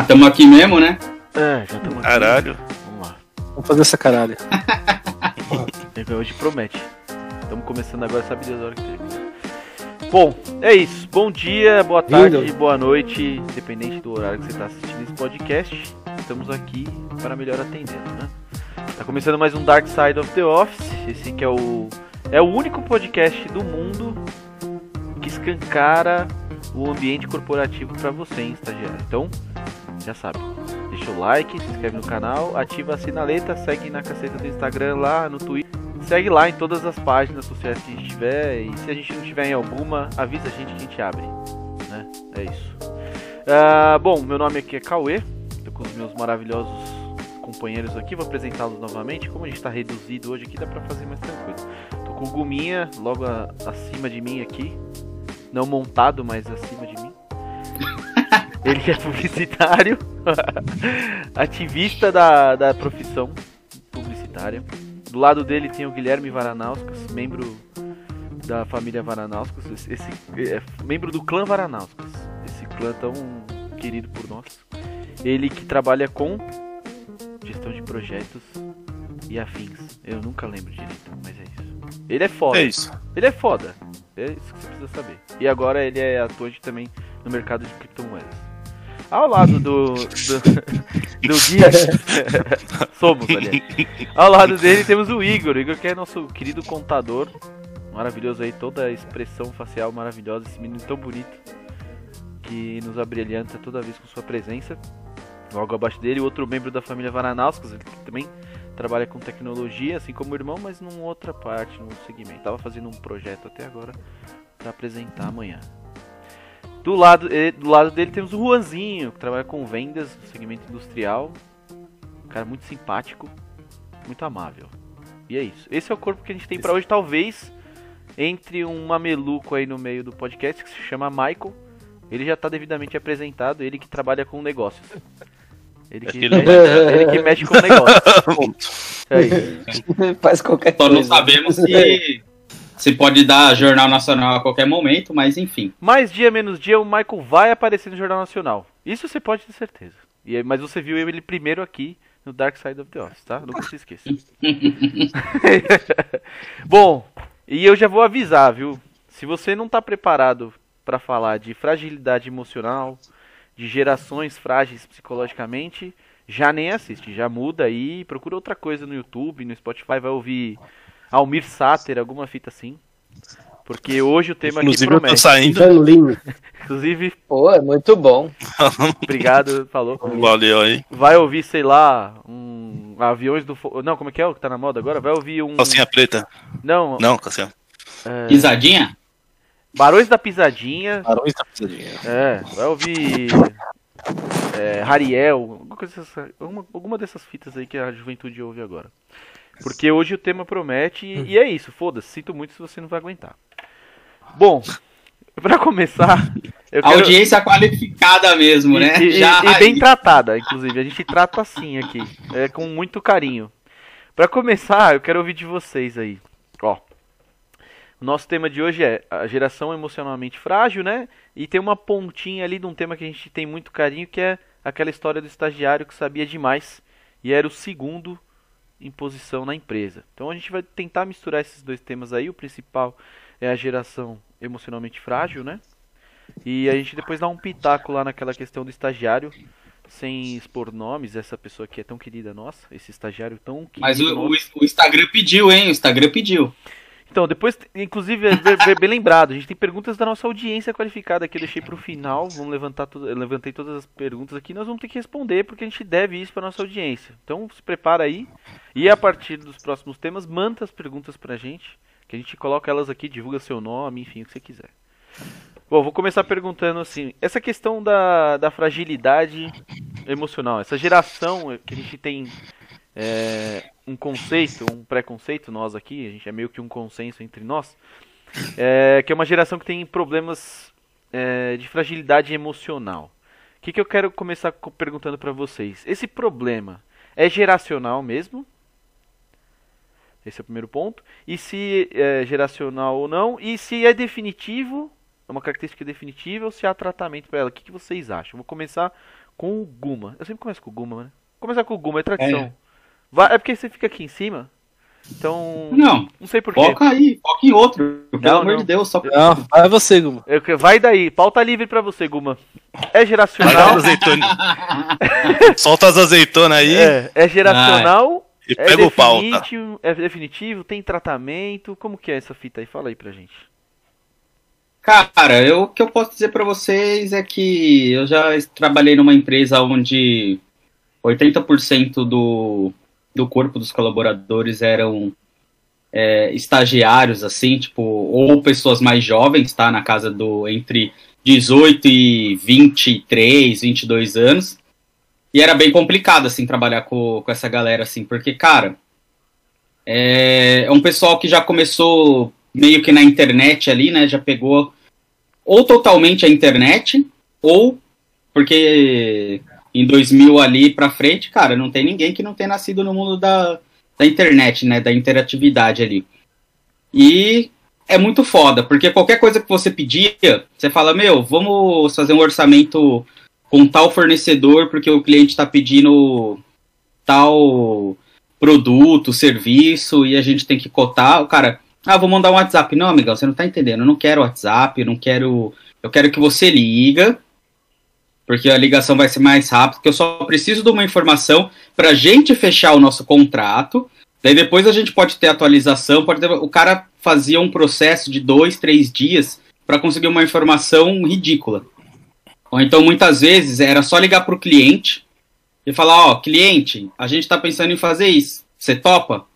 Ah, tamo aqui mesmo, né? É, já estamos aqui. Caralho. Vamos lá. Vamos fazer essa caralho. Hoje promete. Estamos começando agora, sabe Deus a hora que termina. Bom, é isso. Bom dia, boa tarde, Lindo. boa noite, independente do horário que você está assistindo esse podcast. Estamos aqui para melhor atendê-lo, né? Tá começando mais um Dark Side of the Office. Esse que é o é o único podcast do mundo que escancara o ambiente corporativo para você, hein, estagiário. Então, já sabe. Deixa o like, se inscreve no canal, ativa a sinaleta, segue na caceta do Instagram lá, no Twitter. Segue lá em todas as páginas sociais que a gente tiver. E se a gente não tiver em alguma, avisa a gente que a gente abre. Né? É isso. Ah, bom, meu nome aqui é Cauê. Tô com os meus maravilhosos companheiros aqui. Vou apresentá-los novamente. Como a gente tá reduzido hoje aqui, dá pra fazer mais tranquilo. Tô com o Guminha logo a- acima de mim aqui. Não montado, mas acima de mim. Ele é publicitário, ativista da, da profissão publicitária. Do lado dele tem o Guilherme Varanauskas, membro da família Varanauskas, esse, esse- é, membro do clã Varanauskas, esse clã tão querido por nós. Ele que trabalha com gestão de projetos e afins. Eu nunca lembro direito, mas é isso. Ele é foda. É isso. Ele é foda. É isso que você precisa saber. E agora ele é atuante também no mercado de criptomoedas. Ao lado do. do, do. Somos, aliás. Ao lado dele temos o Igor. O Igor que é nosso querido contador. Maravilhoso aí, toda a expressão facial maravilhosa. Esse menino tão bonito. Que nos abrilhanta toda vez com sua presença. Logo abaixo dele, outro membro da família Varanauskas, que também trabalha com tecnologia, assim como o irmão, mas numa outra parte, num segmento. Tava fazendo um projeto até agora para apresentar amanhã. Do lado, eh, do lado dele temos o Juanzinho, que trabalha com vendas no segmento industrial. Um cara muito simpático, muito amável. E é isso. Esse é o corpo que a gente tem pra hoje, talvez entre um mameluco aí no meio do podcast que se chama Michael. Ele já tá devidamente apresentado, ele que trabalha com negócios. Ele que, Ele- mexe, ele que mexe com negócios. É isso. Faz qualquer Só coisa. não sabemos se, se pode dar Jornal Nacional a qualquer momento, mas enfim. Mais dia menos dia, o Michael vai aparecer no Jornal Nacional. Isso você pode ter certeza. E, mas você viu ele primeiro aqui no Dark Side of the Office, tá? Nunca se esqueça. Bom, e eu já vou avisar, viu? Se você não tá preparado para falar de fragilidade emocional, de gerações frágeis psicologicamente, já nem assiste, já muda aí, procura outra coisa no YouTube, no Spotify, vai ouvir Almir Sater, alguma fita assim. Porque hoje o tema Inclusive, aqui eu tô promete. saindo. Inclusive, Pô, é muito bom. obrigado, falou. Valeu aí. Vai ouvir, sei lá, um aviões do não, como é que é o que tá na moda agora? Vai ouvir um Calcinha preta. não, Não, calcinha. é, Pisadinha? Barões da Pisadinha. Barões da pisadinha. É, vai ouvir é, Hariel, alguma, coisa dessa- alguma, alguma dessas fitas aí que a juventude ouve agora. Porque hoje o tema promete e, e é isso, foda-se, sinto muito se você não vai aguentar. Bom, pra começar, eu quero... Audiência qualificada mesmo, E- né? E, Já e- bem tratada, inclusive. A gente trata assim aqui. É, com muito carinho. Pra começar, eu quero ouvir de vocês aí. Ó. O nosso tema de hoje é a geração emocionalmente frágil, né? E tem uma pontinha ali de um tema que a gente tem muito carinho, que é aquela história do estagiário que sabia demais e era o segundo em posição na empresa. Então a gente vai tentar misturar esses dois temas aí. O principal é a geração emocionalmente frágil, né? E a gente depois dá um pitaco lá naquela questão do estagiário, sem expor nomes, essa pessoa que é tão querida nossa, esse estagiário tão querido Mas o, o- o Instagram pediu, hein? O Instagram pediu. Então, depois, inclusive, é bem- lembrado, a gente tem perguntas da nossa audiência qualificada que eu deixei pro final. Vamos levantar levantei todas as perguntas aqui, nós vamos ter que responder porque a gente deve isso para nossa audiência. Então, se prepara aí e a partir dos próximos temas, manda as perguntas pra gente, que a gente coloca elas aqui, divulga seu nome, enfim, o que você quiser. Bom, vou começar perguntando assim, essa questão da, da fragilidade emocional, essa geração que a gente tem é, um conceito, um preconceito, nós aqui, a gente é meio que um consenso entre nós, é, que é uma geração que tem problemas é, de fragilidade emocional. O que, que eu quero começar co- perguntando pra vocês? Esse problema é geracional mesmo? Esse é o primeiro ponto. E se é geracional ou não? E se é definitivo, é uma característica definitiva ou se há tratamento para ela? O que, que vocês acham? Vou começar com o Guma. Eu sempre começo com o Guma, né? Começar com o Guma é tradição. É, Vai, é porque você fica aqui em cima. Então. Não. Não sei porquê. Foca aí, foca em outro. Pelo Não, amor não. de Deus, só Não, vai você, Guma. Eu- Vai daí, pauta livre pra você, Guma. É geracional. Solta as azeitonas aí É, é geracional. e É pega o pauta. definitivo, é definitivo, tem tratamento. Como que é essa fita aí? Fala aí pra gente. Cara, eu, o que eu posso dizer pra vocês é que eu já trabalhei numa empresa onde 80% do, do corpo dos colaboradores eram é, estagiários, assim, tipo, ou pessoas mais jovens, tá? Na casa do entre 18 e 23, 22 anos. E era bem complicado, assim, trabalhar com, com essa galera, assim, porque, cara, é, é um pessoal que já começou meio que na internet ali, né? Já pegou ou totalmente a internet, ou porque em 2000 ali pra frente, cara, não tem ninguém que não tenha nascido no mundo da, da internet, né? Da interatividade ali. E é muito foda, porque qualquer coisa que você pedia, você fala, meu, vamos fazer um orçamento com tal fornecedor, porque o cliente tá pedindo tal produto, serviço, e a gente tem que cotar. O cara, ah, vou mandar um WhatsApp. Não, amigão, você não tá entendendo. Eu não quero WhatsApp, eu não quero. Eu quero que você liga, porque a ligação vai ser mais rápida, porque eu só preciso de uma informação pra gente fechar o nosso contrato. Daí depois a gente pode ter atualização, pode ter... o cara fazia um processo de dois, três dias para conseguir uma informação ridícula. Ou então muitas vezes era só ligar pro cliente e falar, ó, cliente, a gente tá pensando em fazer isso. Você topa?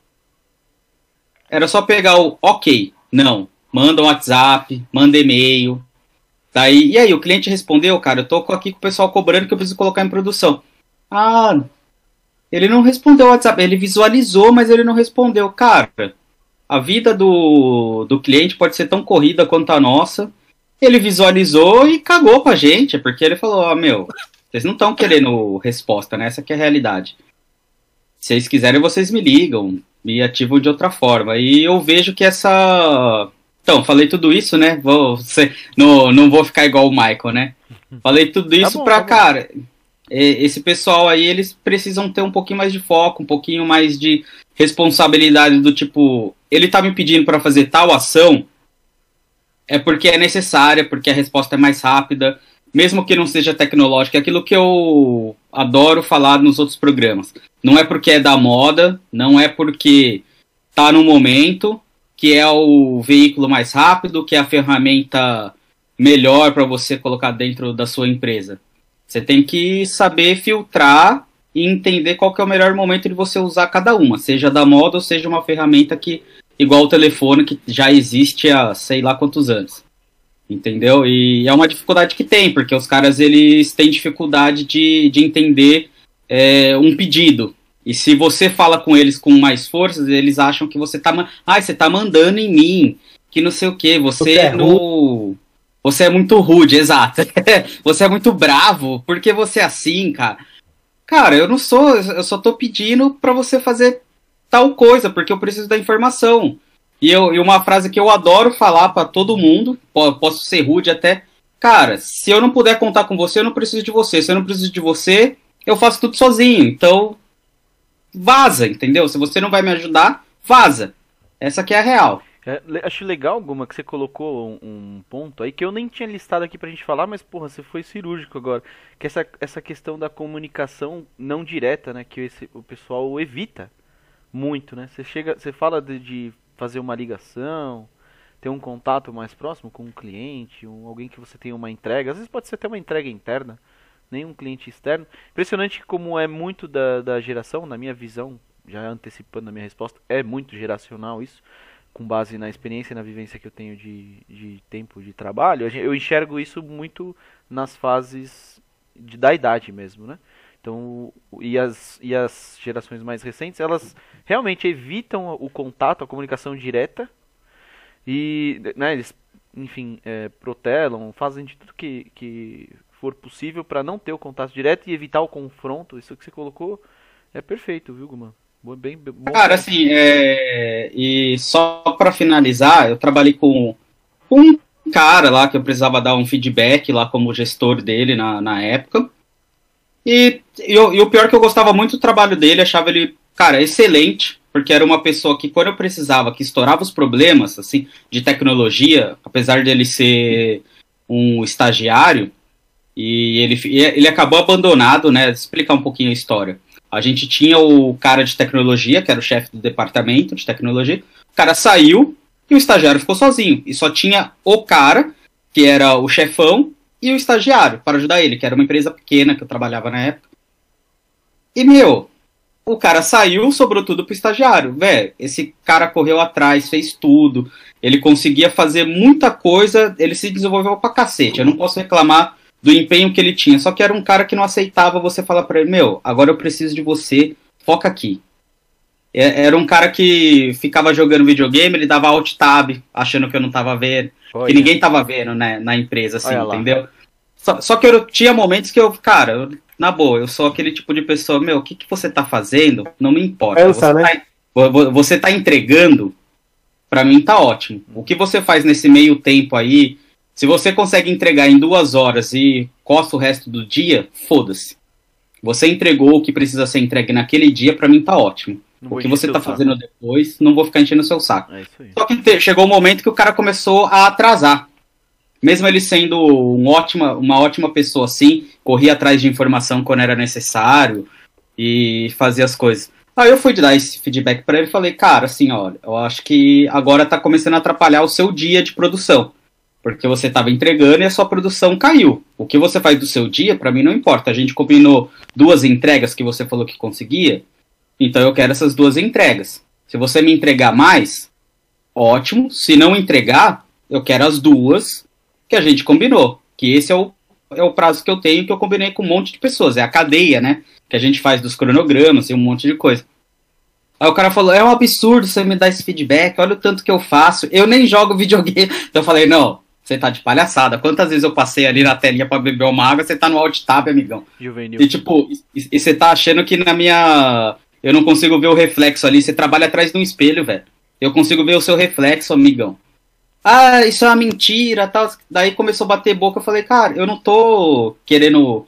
Era só pegar o ok, não. Manda um WhatsApp, manda e-mail. Daí, e aí, o cliente respondeu, cara, eu tô aqui com o pessoal cobrando que eu preciso colocar em produção. Ah, ele não respondeu o WhatsApp, ele visualizou, mas ele não respondeu. Cara, a vida do, do cliente pode ser tão corrida quanto a nossa. Ele visualizou e cagou pra gente, porque ele falou, ó, meu, vocês não estão querendo resposta, né? Essa aqui é a realidade. Se vocês quiserem, vocês me ligam, me ativam de outra forma. E eu vejo que essa. Então, falei tudo isso, né? Vou, ser- não, não vou ficar igual o Michael, né? Falei tudo isso bom, pra, tá cara. Esse pessoal aí, eles precisam ter um pouquinho mais de foco, um pouquinho mais de responsabilidade do tipo, ele tá me pedindo pra fazer tal ação, é porque é necessária, porque a resposta é mais rápida, mesmo que não seja tecnológica, é aquilo que eu adoro falar nos outros programas. Não é porque é da moda, não é porque tá no momento, que é o veículo mais rápido, que é a ferramenta melhor para você colocar dentro da sua empresa. Você tem que saber filtrar e entender qual é o melhor momento de você usar cada uma, seja da moda ou seja uma ferramenta que igual o telefone que já existe há sei lá quantos anos. Entendeu? E é uma dificuldade que tem, porque os caras eles têm dificuldade de, de entender é, um pedido. E se você fala com eles com mais forças, eles acham que você tá. Ah, você tá mandando em mim. Que não sei o que. Você, Você é no. Você é muito rude, exato. você é muito bravo. Por que você é assim, cara? Cara, eu não sou. Eu só tô pedindo pra você fazer tal coisa, porque eu preciso da informação. E, eu, e uma frase que eu adoro falar pra todo mundo, po- posso ser rude até. Cara, se eu não puder contar com você, eu não preciso de você. Se eu não preciso de você, eu faço tudo sozinho. Então, vaza, entendeu? Se você não vai me ajudar, vaza. Essa aqui é a real. É, acho legal, Guma, que você colocou um, um ponto aí que eu nem tinha listado aqui pra gente falar, mas porra, você foi cirúrgico agora. Que essa, essa questão da comunicação não direta, né? Que esse, o pessoal evita muito, né? Você chega, você fala de, de fazer uma ligação, ter um contato mais próximo com um cliente, um, alguém que você tem uma entrega. Às vezes pode ser até uma entrega interna, nem um cliente externo. Impressionante como é muito da, da geração, na minha visão, já antecipando a minha resposta, é muito geracional isso com base na experiência e na vivência que eu tenho de, de tempo de trabalho, eu enxergo isso muito nas fases de, da idade mesmo, né? Então, e as, e as gerações mais recentes, elas realmente evitam o contato, a comunicação direta e, né, eles, enfim, é, protelam, fazem de tudo que, que for possível para não ter o contato direto e evitar o confronto. Isso que você colocou é perfeito, viu, Guma? Bom, bem, bom Cara, assim, é... e só pra finalizar, eu trabalhei com, com um cara lá que eu precisava dar um feedback lá como gestor dele na, na época. E, e, o- e o pior é que eu gostava muito do trabalho dele, achava ele, cara, excelente, porque era uma pessoa que, quando eu precisava, que estourava os problemas, assim, de tecnologia, apesar dele ser um estagiário, e ele, e ele acabou abandonado, né? Explicar um pouquinho a história. A gente tinha o cara de tecnologia, que era o chefe do departamento de tecnologia, o cara saiu e o estagiário ficou sozinho. E só tinha o cara, que era o chefão, e o estagiário, para ajudar ele, que era uma empresa pequena que eu trabalhava na época. E, meu, o cara saiu, sobrou tudo pro estagiário. Velho, esse cara correu atrás, fez tudo. Ele conseguia fazer muita coisa, ele se desenvolveu pra cacete. Eu não posso reclamar do empenho que ele tinha. Só que era um cara que não aceitava você falar pra ele, meu, agora eu preciso de você, foca aqui. É- Era um cara que ficava jogando videogame, ele dava alt tab, achando que eu não tava vendo Olha, que ninguém tava vendo né, na empresa, assim, entendeu? Só, só que eu tinha momentos que eu, cara, eu- na boa, eu sou aquele tipo de pessoa, meu, o que, que você tá fazendo? Não me importa. Cansa, você, né? tá, vo- vo- você tá entregando, pra mim tá ótimo. O que você faz nesse meio tempo aí, se você consegue entregar em duas horas e costa o resto do dia, foda-se. Você entregou o que precisa ser entregue naquele dia, pra mim tá ótimo. não O que você tá saco. fazendo depois, não vou ficar enchendo o seu saco. É. Só que te- chegou um momento que o cara começou a atrasar. Mesmo ele sendo um ótima, uma ótima pessoa assim, corria atrás de informação quando era necessário e fazia as coisas. Aí eu fui dar esse feedback pra ele e falei, cara, assim, olha, eu acho que agora tá começando a atrapalhar o seu dia de produção. Porque você tava entregando e a sua produção caiu. O que você faz do seu dia, pra mim não importa. A gente combinou duas entregas que você falou que conseguia, então eu quero essas duas entregas. Se você me entregar mais, ótimo. Se não entregar, eu quero as duas que a gente combinou. Que esse é o, é o prazo que eu tenho, que eu combinei com um monte de pessoas. É a cadeia, né? Que a gente faz dos cronogramas e um monte de coisa. Aí o cara falou, é um absurdo você me dar esse feedback, olha o tanto que eu faço. Eu nem jogo videogame. Então eu falei, não, você tá de palhaçada. Quantas vezes eu passei ali na telinha pra beber uma água, você tá no alt tab, amigão. Juvenil. E tipo, e, e você tá achando que na minha. Eu não consigo ver o reflexo ali. Você trabalha atrás de um espelho, velho. Eu consigo ver o seu reflexo, amigão. Ah, isso é uma mentira, tal. Daí começou a bater boca. Eu falei, cara, eu não tô querendo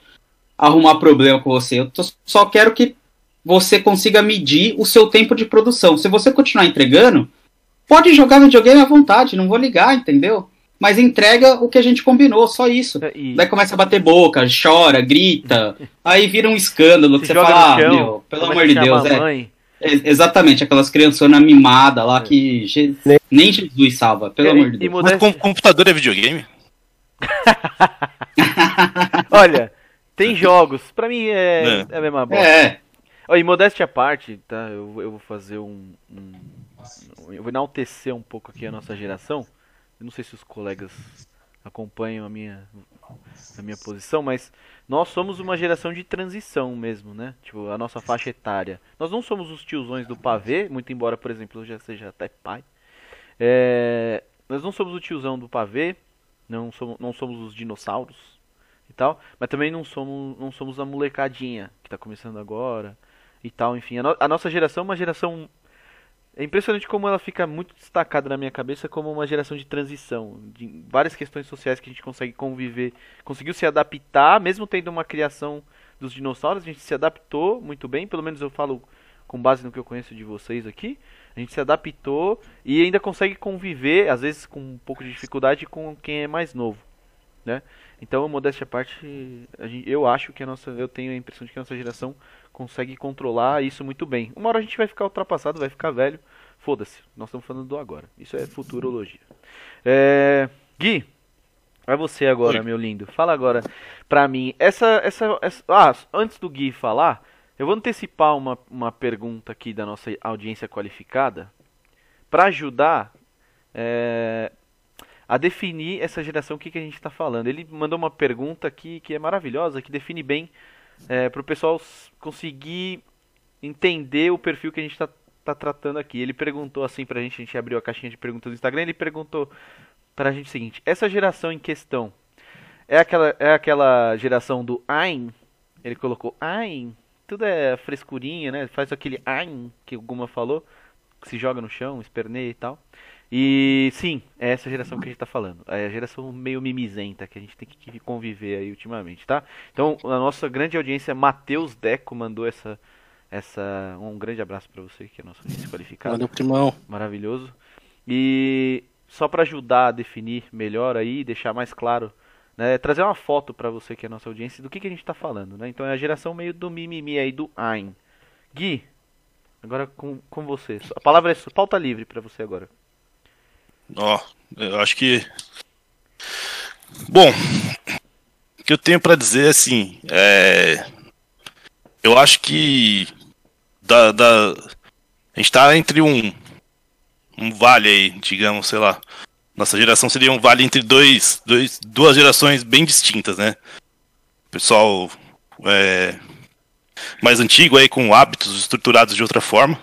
arrumar problema com você. Eu tô- só quero que você consiga medir o seu tempo de produção. Se você continuar entregando, pode jogar videogame à vontade, não vou ligar, entendeu? Mas entrega o que a gente combinou, só isso. E, Daí começa a bater boca, chora, grita, aí vira um escândalo que você fala, ah, meu, pelo amor de Deus, é. É, Exatamente, aquelas criançonas mimadas lá que Je- nem Jesus salva, pelo E- amor de Deus. Mas com computador é videogame? Olha, tem jogos. Pra mim é, É. é a mesma bosta. É, e modéstia à parte, tá? Eu, eu vou fazer um, um- Eu vou enaltecer um pouco aqui a nossa geração. Eu não sei se os colegas acompanham a minha, a minha posição, mas nós somos uma geração de transição mesmo, né? Tipo, a nossa faixa etária. Nós não somos os tiozões do pavê, muito embora, por exemplo, eu já seja até pai. É, nós não somos o tiozão do pavê, não somos, não somos os dinossauros e tal, mas também não somos, não somos a molecadinha que tá começando agora e tal, enfim. A, no- a nossa geração é uma geração. É impressionante como ela fica muito destacada na minha cabeça como uma geração de transição, de várias questões sociais que a gente consegue conviver, conseguiu se adaptar, mesmo tendo uma criação dos dinossauros, a gente se adaptou muito bem, pelo menos eu falo com base no que eu conheço de vocês aqui. A gente se adaptou e ainda consegue conviver, às vezes com um pouco de dificuldade, com quem é mais novo, né? Então, modéstia à parte, gente- eu acho que a nossa, eu tenho a impressão de que a nossa geração consegue controlar isso muito bem. Uma hora a gente vai ficar ultrapassado, vai ficar velho, foda-se. Nós estamos falando do agora. Isso é futurologia. É, Gui, vai você agora, Oi. meu lindo. Fala agora pra mim. Essa, essa, essa- ah, antes do Gui falar, eu vou antecipar uma, uma pergunta aqui da nossa audiência qualificada pra ajudar é, a definir essa geração, o que, que a gente está falando. Ele mandou uma pergunta aqui que é maravilhosa, que define bem para o pessoal conseguir entender o perfil que a gente está tá tratando aqui. Ele perguntou assim pra gente, a gente abriu a caixinha de perguntas do Instagram, ele perguntou pra gente o seguinte, essa geração em questão é aquela, é aquela geração do Ain? Ele colocou Ain, tudo é frescurinha, né? Faz aquele Ain que o Guma falou, que se joga no chão, esperneia e tal. E sim, é essa geração que a gente tá falando. É a geração meio mimizenta que a gente tem que conviver aí ultimamente, tá? Então, a nossa grande audiência, Matheus Deco, mandou essa. essa um grande abraço para você, que é nosso audiência qualificado. Valeu, primão. Maravilhoso. E só para ajudar a definir melhor aí, deixar mais claro, né, trazer uma foto para você que é a nossa audiência do que, que a gente tá falando, né? Então é a geração meio do mimimi aí do Ain. Gui, agora com, com você. A palavra é sua, pauta livre para você agora. Ó, eu acho que. Bom, o que eu tenho para dizer assim, é. Eu acho que. Da, da... A gente tá entre um. Um vale aí, digamos, sei lá. Nossa geração seria um vale entre dois, dois, duas gerações bem distintas, né? Pessoal é, mais antigo aí, com hábitos estruturados de outra forma.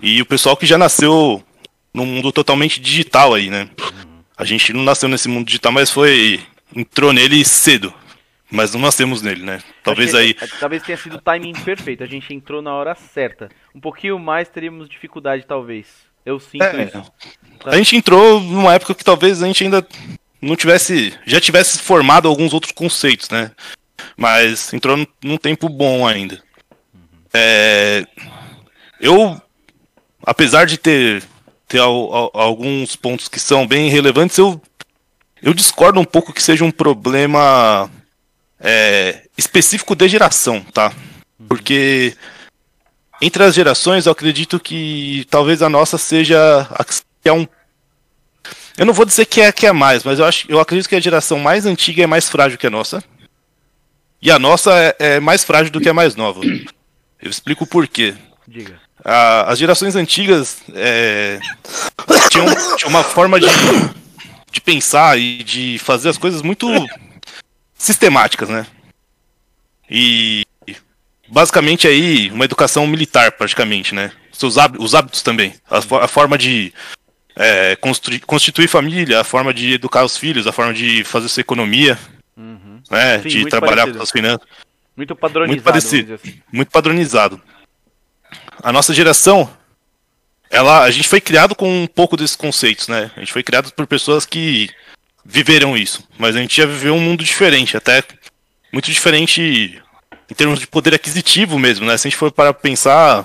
E o pessoal que já nasceu num mundo totalmente digital aí, né? A gente não nasceu nesse mundo digital, mas foi. entrou nele cedo. Mas não nascemos nele, né? Talvez Achei- aí. é, Talvez tenha sido o timing perfeito. A gente entrou na hora certa. Um pouquinho mais teríamos dificuldade, talvez. Eu sinto É, isso. a gente entrou numa época que talvez a gente ainda não tivesse. já tivesse formado alguns outros conceitos, né? Mas entrou num- num tempo bom ainda. É, eu, apesar de ter, ter al- al- alguns pontos que são bem relevantes, eu, eu discordo um pouco que seja um problema é, específico de geração, tá? Porque entre as gerações, eu acredito que talvez a nossa seja a que é um. Eu não vou dizer que é que é mais, mas eu acho, eu acredito que a geração mais antiga é mais frágil que a nossa. E a nossa é, é mais frágil do que a mais nova. Eu explico por quê. Diga. A- as gerações antigas é, tinham, tinham uma forma de, de pensar e de fazer as coisas muito sistemáticas, né? E basicamente aí uma educação militar praticamente, né? Seus hábitos, os hábitos também, a, a forma de é, construir, constituir família, a forma de educar os filhos, a forma de fazer sua economia, Uhum. né? Sim, de trabalhar parecido. com as finanças Muito padronizado, Muito parecido. assim. muito padronizado. A nossa geração, ela, a gente foi criado com um pouco desses conceitos, né? A gente foi criado por pessoas que viveram isso, mas a gente já viveu um mundo diferente, até muito diferente em termos de poder aquisitivo mesmo, né? Se a gente for para pensar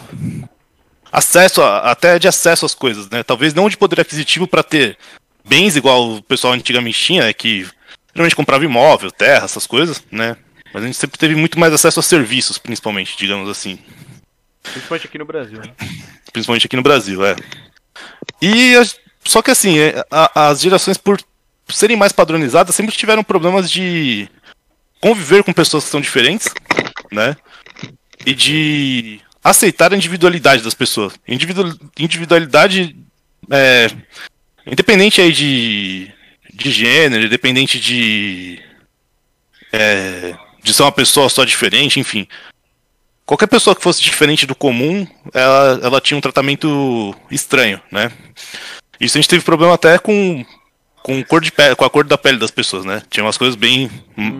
acesso a- até de acesso às coisas, né? Talvez não de poder aquisitivo para ter bens igual o pessoal antigamente tinha, é que geralmente comprava imóvel, terra, essas coisas, né? Mas a gente sempre teve muito mais acesso a serviços, principalmente, digamos assim. Principalmente aqui no Brasil. né? Principalmente aqui no Brasil, é. E só que assim, é, a- as gerações por serem mais padronizadas sempre tiveram problemas de conviver com pessoas que são diferentes, né? E de aceitar a individualidade das pessoas. Individu- individualidade é, independente aí de, de gênero, independente de é, de ser uma pessoa só diferente, enfim. Qualquer pessoa que fosse diferente do comum, ela, ela tinha um tratamento estranho, né? Isso a gente teve problema até com, com, cor de pele, com a cor da pele das pessoas, né? Tinha umas coisas bem,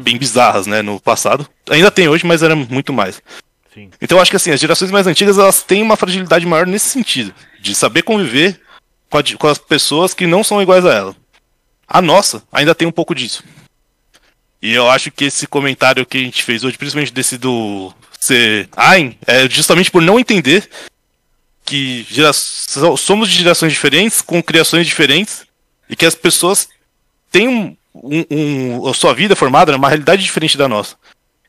bem bizarras, né, no passado. Ainda tem hoje, mas era muito mais. Sim. Então eu acho que assim, as gerações mais antigas elas têm uma fragilidade maior nesse sentido, de saber conviver com, a com as pessoas que não são iguais a ela. A nossa ainda tem um pouco disso. E eu acho que esse comentário que a gente fez hoje, principalmente desse do ser Ain, é justamente por não entender que gera- so- somos de gerações diferentes, com criações diferentes, e que as pessoas têm um, um- a sua vida formada numa realidade diferente da nossa.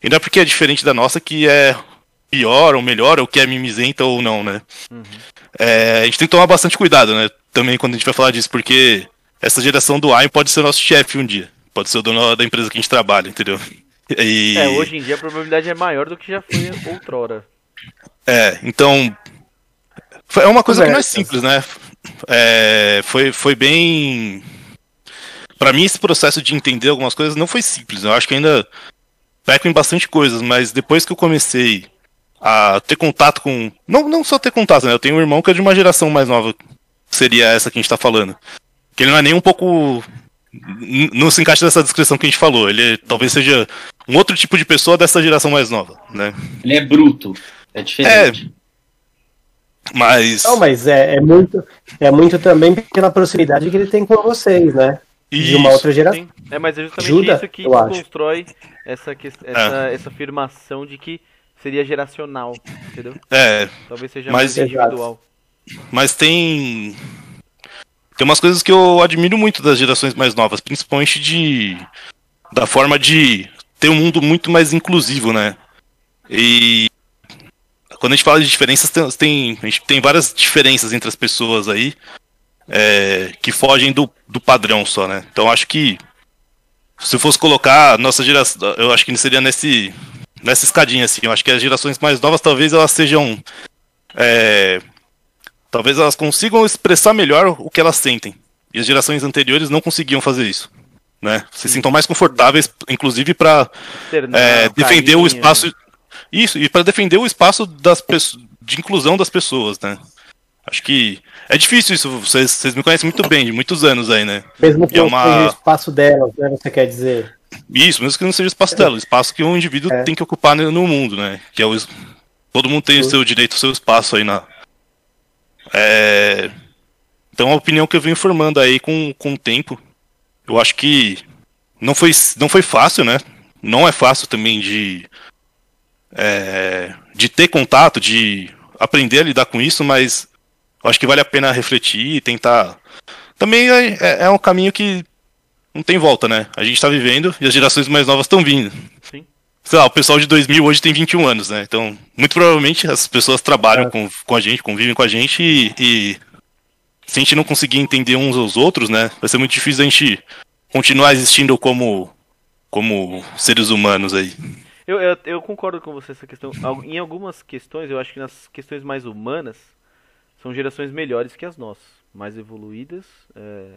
E não é porque é diferente da nossa que é pior ou melhor, ou que é mimizenta ou não, né? É, a gente tem que tomar bastante cuidado, né? Também quando a gente vai falar disso, porque essa geração do AIM pode ser nosso chefe um dia. Pode ser o dono da empresa que a gente trabalha, entendeu? E... É, hoje em dia a probabilidade é maior do que já foi outrora. É, então. foi- É uma coisa que não é Conversas. simples, né? É, foi, foi bem. Pra mim, esse processo de entender algumas coisas não foi simples. Eu acho que ainda peco em bastante coisas, mas depois que eu comecei a ter contato com. Não, não só ter contato, né? Eu tenho um irmão que é de uma geração mais nova, que seria essa que a gente tá falando. Que ele não é nem um pouco. Não se encaixa nessa descrição que a gente falou. Ele talvez seja um outro tipo de pessoa dessa geração mais nova, né? Ele é bruto. É diferente. Mas. Não, mas é, é muito, é muito também pela proximidade que ele tem com vocês, né? De uma Isso. outra geração. Sim. É, mas é justamente Ajuda, isso que acho. constrói essa, que- essa, essa afirmação de que seria geracional, entendeu? É, Talvez seja Mas- mais individual. mas tem. Tem umas coisas que eu admiro muito das gerações mais novas, principalmente de. da forma de ter um mundo muito mais inclusivo, né? E. Quando a gente fala de diferenças, tem, a gente tem várias diferenças entre as pessoas aí é, que fogem do, do padrão só, né? Então acho que se eu fosse colocar nossa geração, eu acho que seria nesse nessa escadinha assim. Eu acho que as gerações mais novas talvez elas sejam é, talvez elas consigam expressar melhor o que elas sentem. E as gerações anteriores não conseguiam fazer isso, né? Se sintam mais confortáveis, inclusive para é, defender o espaço. Isso, e para defender o espaço das pessoas, de inclusão das pessoas, né? Acho que é difícil isso, vocês, vocês me conhecem muito bem, de muitos anos aí, né? Mesmo que é não uma- seja o espaço delas, né? Você quer dizer? Isso, mesmo que não seja o espaço dela, o espaço que um indivíduo É. tem que ocupar no mundo, né? Que é o, todo mundo tem o seu direito, o seu espaço aí na. É, Então a opinião que eu venho formando aí com, com o tempo, eu acho que não foi, não foi fácil, né? Não é fácil também de é, de ter contato, de aprender a lidar com isso, mas eu acho que vale a pena refletir e tentar. Também é, é- é um caminho que não tem volta, né? A gente tá vivendo e as gerações mais novas estão vindo. Sim. Sei lá, o pessoal de 2000 hoje tem 21 anos, né? Então, muito provavelmente as pessoas trabalham É. com, com a gente, convivem com a gente e, e se a gente não conseguir entender uns aos outros, né? Vai ser muito difícil a gente continuar existindo como, como seres humanos aí. Eu, eu, eu concordo com você nessa questão. Em algumas questões, eu acho que nas questões mais humanas, são gerações melhores que as nossas. Mais evoluídas, é,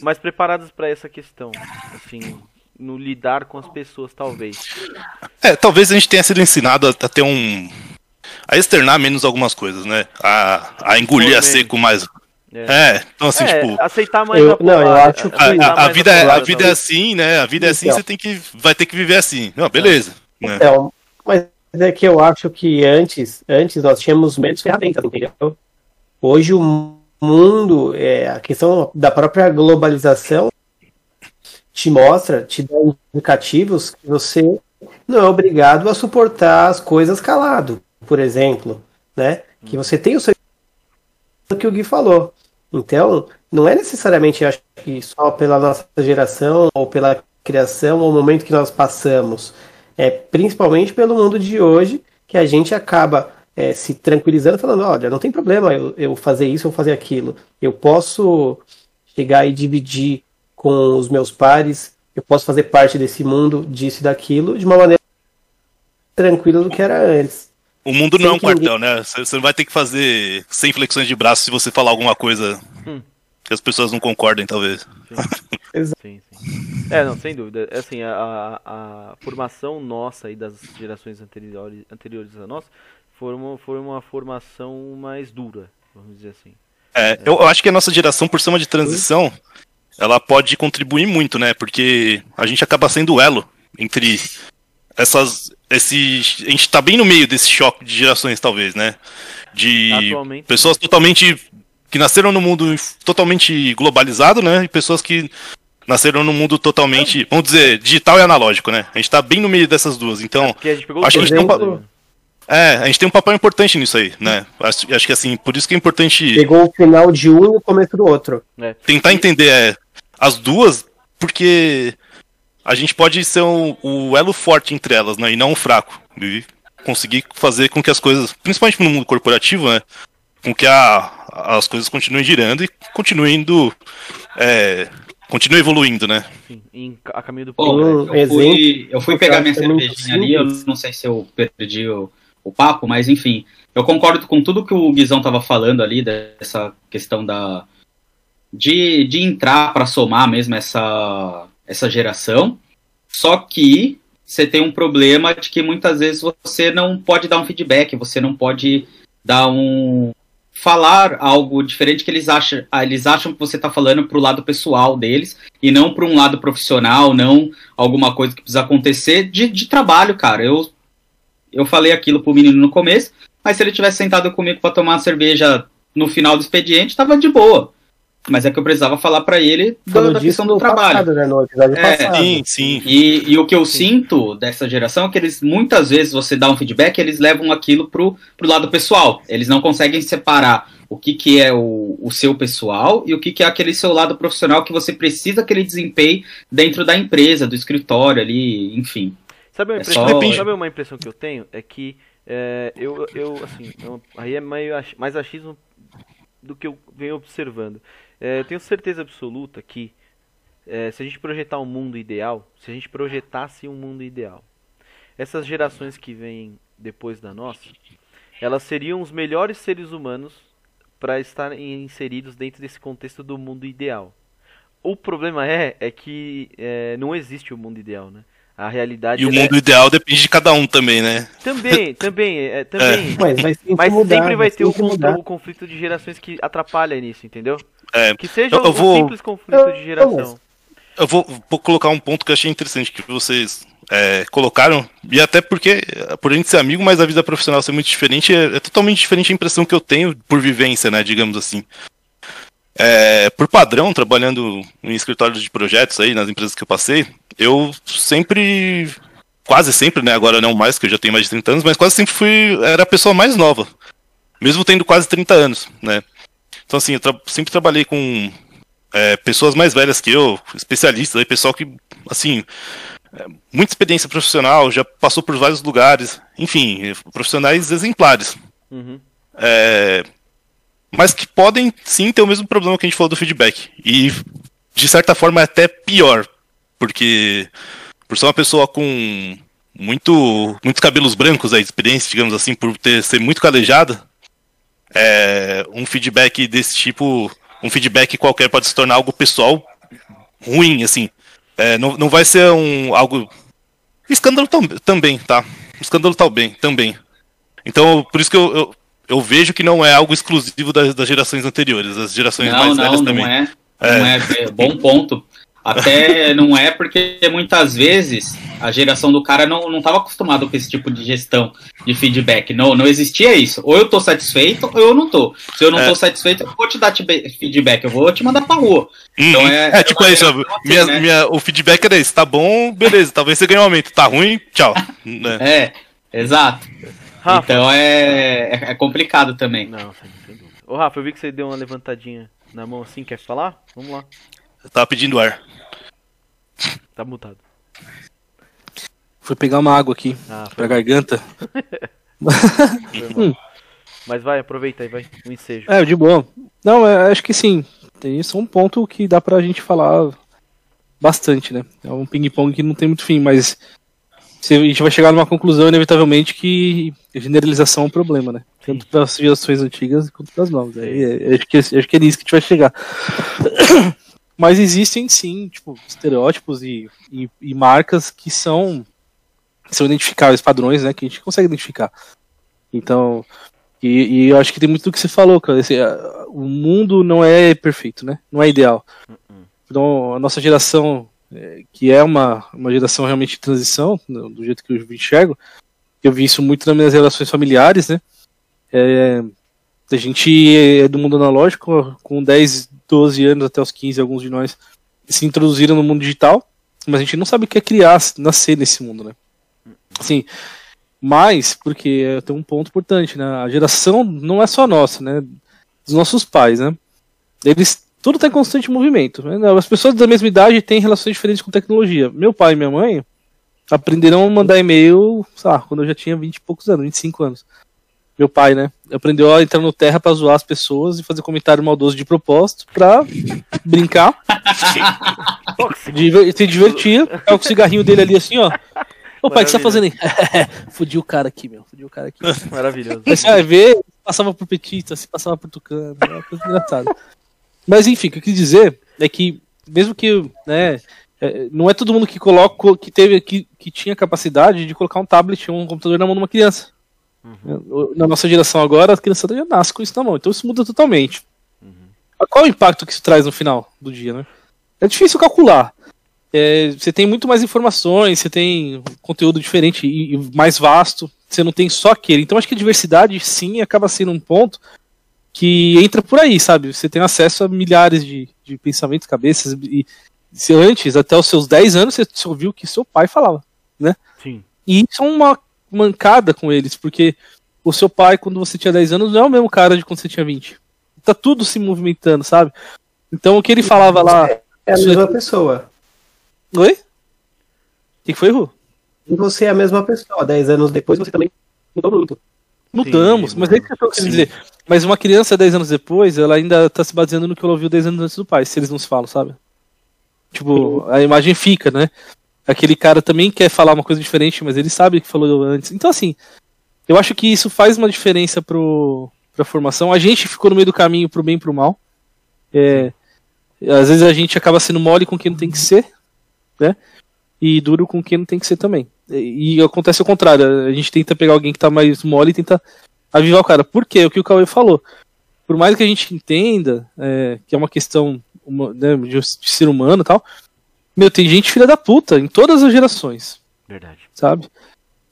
mais preparadas para essa questão. Assim, no lidar com as pessoas, talvez. É, talvez a gente tenha sido ensinado a, a ter um. a externar menos algumas coisas, né? A, a engolir a seco mais. É, É, então assim, É, tipo. aceitar mais Eu- a não, eu acho que- A, a- vida, é, a vida é assim, né? A vida é assim, Então. você tem que. Vai ter que viver assim. Não, beleza. Né? Então, mas é que eu acho que antes, antes nós tínhamos menos ferramentas, entendeu? Hoje o mundo, é, a questão da própria globalização te mostra, te dá indicativos que você não é obrigado a suportar as coisas calado, por exemplo, né? Que você tem o seu que o Gui falou. Então, não é necessariamente, acho que só pela nossa geração ou pela criação ou momento que nós passamos. É principalmente pelo mundo de hoje que a gente acaba é, se tranquilizando, falando, olha, não tem problema eu, eu fazer isso ou fazer aquilo. Eu posso chegar e dividir com os meus pares, eu posso fazer parte desse mundo, disso e daquilo, de uma maneira tranquila do que era antes. O mundo não é um Sem que ninguém- quartel, né? Você não vai ter que fazer 100 flexões de braço se você falar alguma coisa Hum. que as pessoas não concordem, talvez. Sim, sim. É, não, sem dúvida. Assim, a, a, a formação nossa aí das gerações anteriores, anteriores à nossa foi uma, foi uma formação mais dura, vamos dizer assim. É, eu, eu acho que a nossa geração, por ser uma de transição, ela pode contribuir muito, né? Porque a gente acaba sendo elo entre essas. Esse, a gente tá bem no meio desse choque de gerações, talvez, né? De Atualmente. pessoas totalmente. que nasceram no mundo totalmente globalizado, né? E pessoas que nasceram num mundo totalmente, vamos dizer, digital e analógico, né? A gente tá bem no meio dessas duas. Então, Porque a gente pegou Acho que a gente tem um né? é, a gente tem um papel importante nisso aí, né? Acho, acho que assim, por isso que é importante Pegou o final de um e o começo do outro. É. tentar entender é, as duas, porque a gente pode ser um- o elo forte entre elas, né? E não o fraco. E conseguir fazer com que as coisas, principalmente no mundo corporativo, né? Com que a, as coisas continuem girando e continuem indo. É, continuem evoluindo, né? Sim, em, a caminho do. Um eu fui, eu fui pegar minha cervejinha ali, eu não sei se eu perdi o, o papo, mas enfim, eu concordo com tudo que o Guizão tava falando ali, dessa questão da de, de entrar para somar mesmo essa, essa geração, só que você tem um problema de que muitas vezes você não pode dar um feedback, você não pode dar um falar algo diferente que eles acham, ah, eles acham que você está falando pro lado pessoal deles e não para um lado profissional, não alguma coisa que precisa acontecer de, de trabalho, cara. Eu eu falei aquilo pro menino no começo. mas se ele tivesse sentado comigo para tomar uma cerveja no final do expediente, tava de boa. Mas é que eu precisava falar para ele da, da questão do no trabalho. passado, né, no episódio É, passado. Sim, sim. E, e o que eu sinto dessa geração é que eles, muitas vezes, você dá um feedback, eles levam aquilo pro, pro lado pessoal. Eles não conseguem separar o que, que é o, o seu pessoal e o que, que é aquele seu lado profissional que você precisa que ele desempenhe dentro da empresa, do escritório ali, enfim. Sabe uma É impressão, só- sabe uma impressão que eu tenho? É que é, eu, eu, assim, eu- aí é meio ach- mais achismo do que eu venho observando. É, eu tenho certeza absoluta que é, se a gente projetar um mundo ideal, se a gente projetasse um mundo ideal, essas gerações que vêm depois da nossa, elas seriam os melhores seres humanos para estarem inseridos dentro desse contexto do mundo ideal. O problema é, é que é, não existe o mundo ideal, né? A realidade E o é- mundo ideal depende de cada um também, né? também, também, é, também. Mas sempre Mas mudar, sempre vai ter o, mudar. o conflito de gerações que atrapalha nisso, entendeu? É, Que seja Eu- eu um vou- simples conflito de geração. Eu vou, vou colocar um ponto que eu achei interessante que vocês é, colocaram, e até porque, é, por a gente ser amigo, mas a vida profissional ser muito diferente, é, é totalmente diferente a impressão que eu tenho por vivência, né, digamos assim. É, por padrão, trabalhando em escritórios de projetos aí, nas empresas que eu passei, eu sempre, quase sempre, né, agora não mais, que eu já tenho mais de 30 anos, mas quase sempre fui, era a pessoa mais nova, mesmo tendo quase 30 anos, né. Então assim, eu tra- sempre trabalhei com é, pessoas mais velhas que eu, especialistas, aí, pessoal que, assim, é, muita experiência profissional, já passou por vários lugares, enfim, profissionais exemplares. Uhum. É, mas que podem sim ter o mesmo problema que a gente falou do feedback. E, de certa forma, é até pior, porque por ser uma pessoa com muito, muitos cabelos brancos aí, de experiência, digamos assim, por ter, ser muito calejada, é, um feedback desse tipo, um feedback qualquer pode se tornar algo pessoal ruim, assim. É, não, não vai ser um algo escândalo tam, também, tá? Escândalo também, também. Então, por isso que eu, eu, eu vejo que não é algo exclusivo das, das gerações anteriores, as gerações Não, mais não, velhas não também. é. Não é. é bom ponto. Até não é porque muitas vezes a geração do cara não estava acostumada com esse tipo de gestão de feedback. Não, não existia isso. Ou eu tô satisfeito ou eu não tô. Se eu não É. tô satisfeito, eu vou te dar feedback, eu vou te mandar pra rua. Então Uhum. é- é, tipo é isso, assim, minha, né? minha- o feedback era esse, tá bom, beleza, talvez você ganhe um aumento, tá ruim, tchau. Né? É, exato. Rafa. Então é, é, é complicado também. Não, sem dúvida. Ô Rafa, eu vi que você deu uma levantadinha na mão assim, quer falar? Vamos lá. Eu tava pedindo ar. Tá mutado. Fui pegar uma água aqui Ah, pra foi, garganta. Mas vai, aproveita aí, vai. Um ensejo. É, de boa. Não, é, acho que sim. Tem isso é um ponto que dá pra gente falar bastante, né? É um ping-pong que não tem muito fim, mas a gente vai chegar numa conclusão, inevitavelmente, que generalização é um problema, né? Tanto para as gerações antigas quanto para as novas. Aí, é, acho, que, acho que é nisso que a gente vai chegar. Mas existem sim, tipo, estereótipos e, e, e marcas que são, que são identificáveis, padrões, né? Que a gente consegue identificar. Então, e, e eu acho que tem muito do que você falou, cara. Esse, ah, o mundo não é perfeito, né? Não é ideal. Então, a nossa geração, eh, que é uma, uma geração realmente de transição, do jeito que eu enxergo, eu vi isso muito nas minhas relações familiares, né? É, a gente é do mundo analógico, com 10, 12 anos até os 15, alguns de nós se introduziram no mundo digital, mas a gente não sabe o que é criar, nascer nesse mundo, né? Assim, mas, porque tem um ponto importante, né? A geração não é só nossa, né? Dos nossos pais, né? Eles. Tudo está em constante movimento. Né? As pessoas da mesma idade têm relações diferentes com tecnologia. Meu pai e minha mãe aprenderam a mandar e-mail, sei lá, quando eu já tinha 20 e poucos anos, 25 anos. Meu pai, né? Aprendeu a entrar no Terra pra zoar as pessoas e fazer comentário maldoso de propósito pra brincar, diver- se divertir. Com o cigarrinho dele ali assim, ó. Ô pai, o que você tá fazendo aí? Fudi o cara aqui, meu. Fudi o cara aqui. Maravilhoso. Aí você vai ver, passava por petista, se passava por tucano, é uma coisa engraçada. Mas enfim, o que eu quis dizer é que, mesmo que, né, é, não é todo mundo que coloca, que teve, que, que tinha capacidade de colocar um tablet ou um computador na mão de uma criança. Na nossa geração agora, a criança já nasce com isso na mão, então isso muda totalmente. Qual o impacto que isso traz no final do dia, né? É difícil calcular. É, você tem muito mais informações, você tem conteúdo diferente e, e mais vasto, você não tem só aquele. Então acho que a diversidade sim acaba sendo um ponto que entra por aí, sabe? Você tem acesso a milhares de, de pensamentos, cabeças, e se antes, até os seus 10 anos, você só ouviu o que seu pai falava, né? Sim. E isso é uma mancada com eles, porque o seu pai, quando você tinha 10 anos, não é o mesmo cara de quando você tinha 20. Tá tudo se movimentando, sabe? Então o que ele falava lá. É a mesma pessoa. Oi? O que foi, Ru? E você é a mesma pessoa. Dez anos depois você também mudou muito. Mudamos, mas é isso que eu tô querendo dizer. Mas uma criança 10 anos depois, ela ainda tá se baseando no que ela ouviu 10 anos antes do pai, se eles não se falam, sabe? Tipo, a imagem fica, né? Aquele cara também quer falar uma coisa diferente, mas ele sabe o que falou antes. Então, assim, eu acho que isso faz uma diferença pro, pra formação. A gente ficou no meio do caminho pro bem e pro mal. É, às vezes a gente acaba sendo mole com quem não tem que ser, né? E duro com quem não tem que ser também. E, e acontece o contrário. A gente tenta pegar alguém que tá mais mole e tenta avivar o cara. Por quê? O que o Cauê falou. Por mais que a gente entenda é, que é uma questão uma, né, de, de ser humano e tal, meu, tem gente filha da puta em todas as gerações, Verdade. sabe?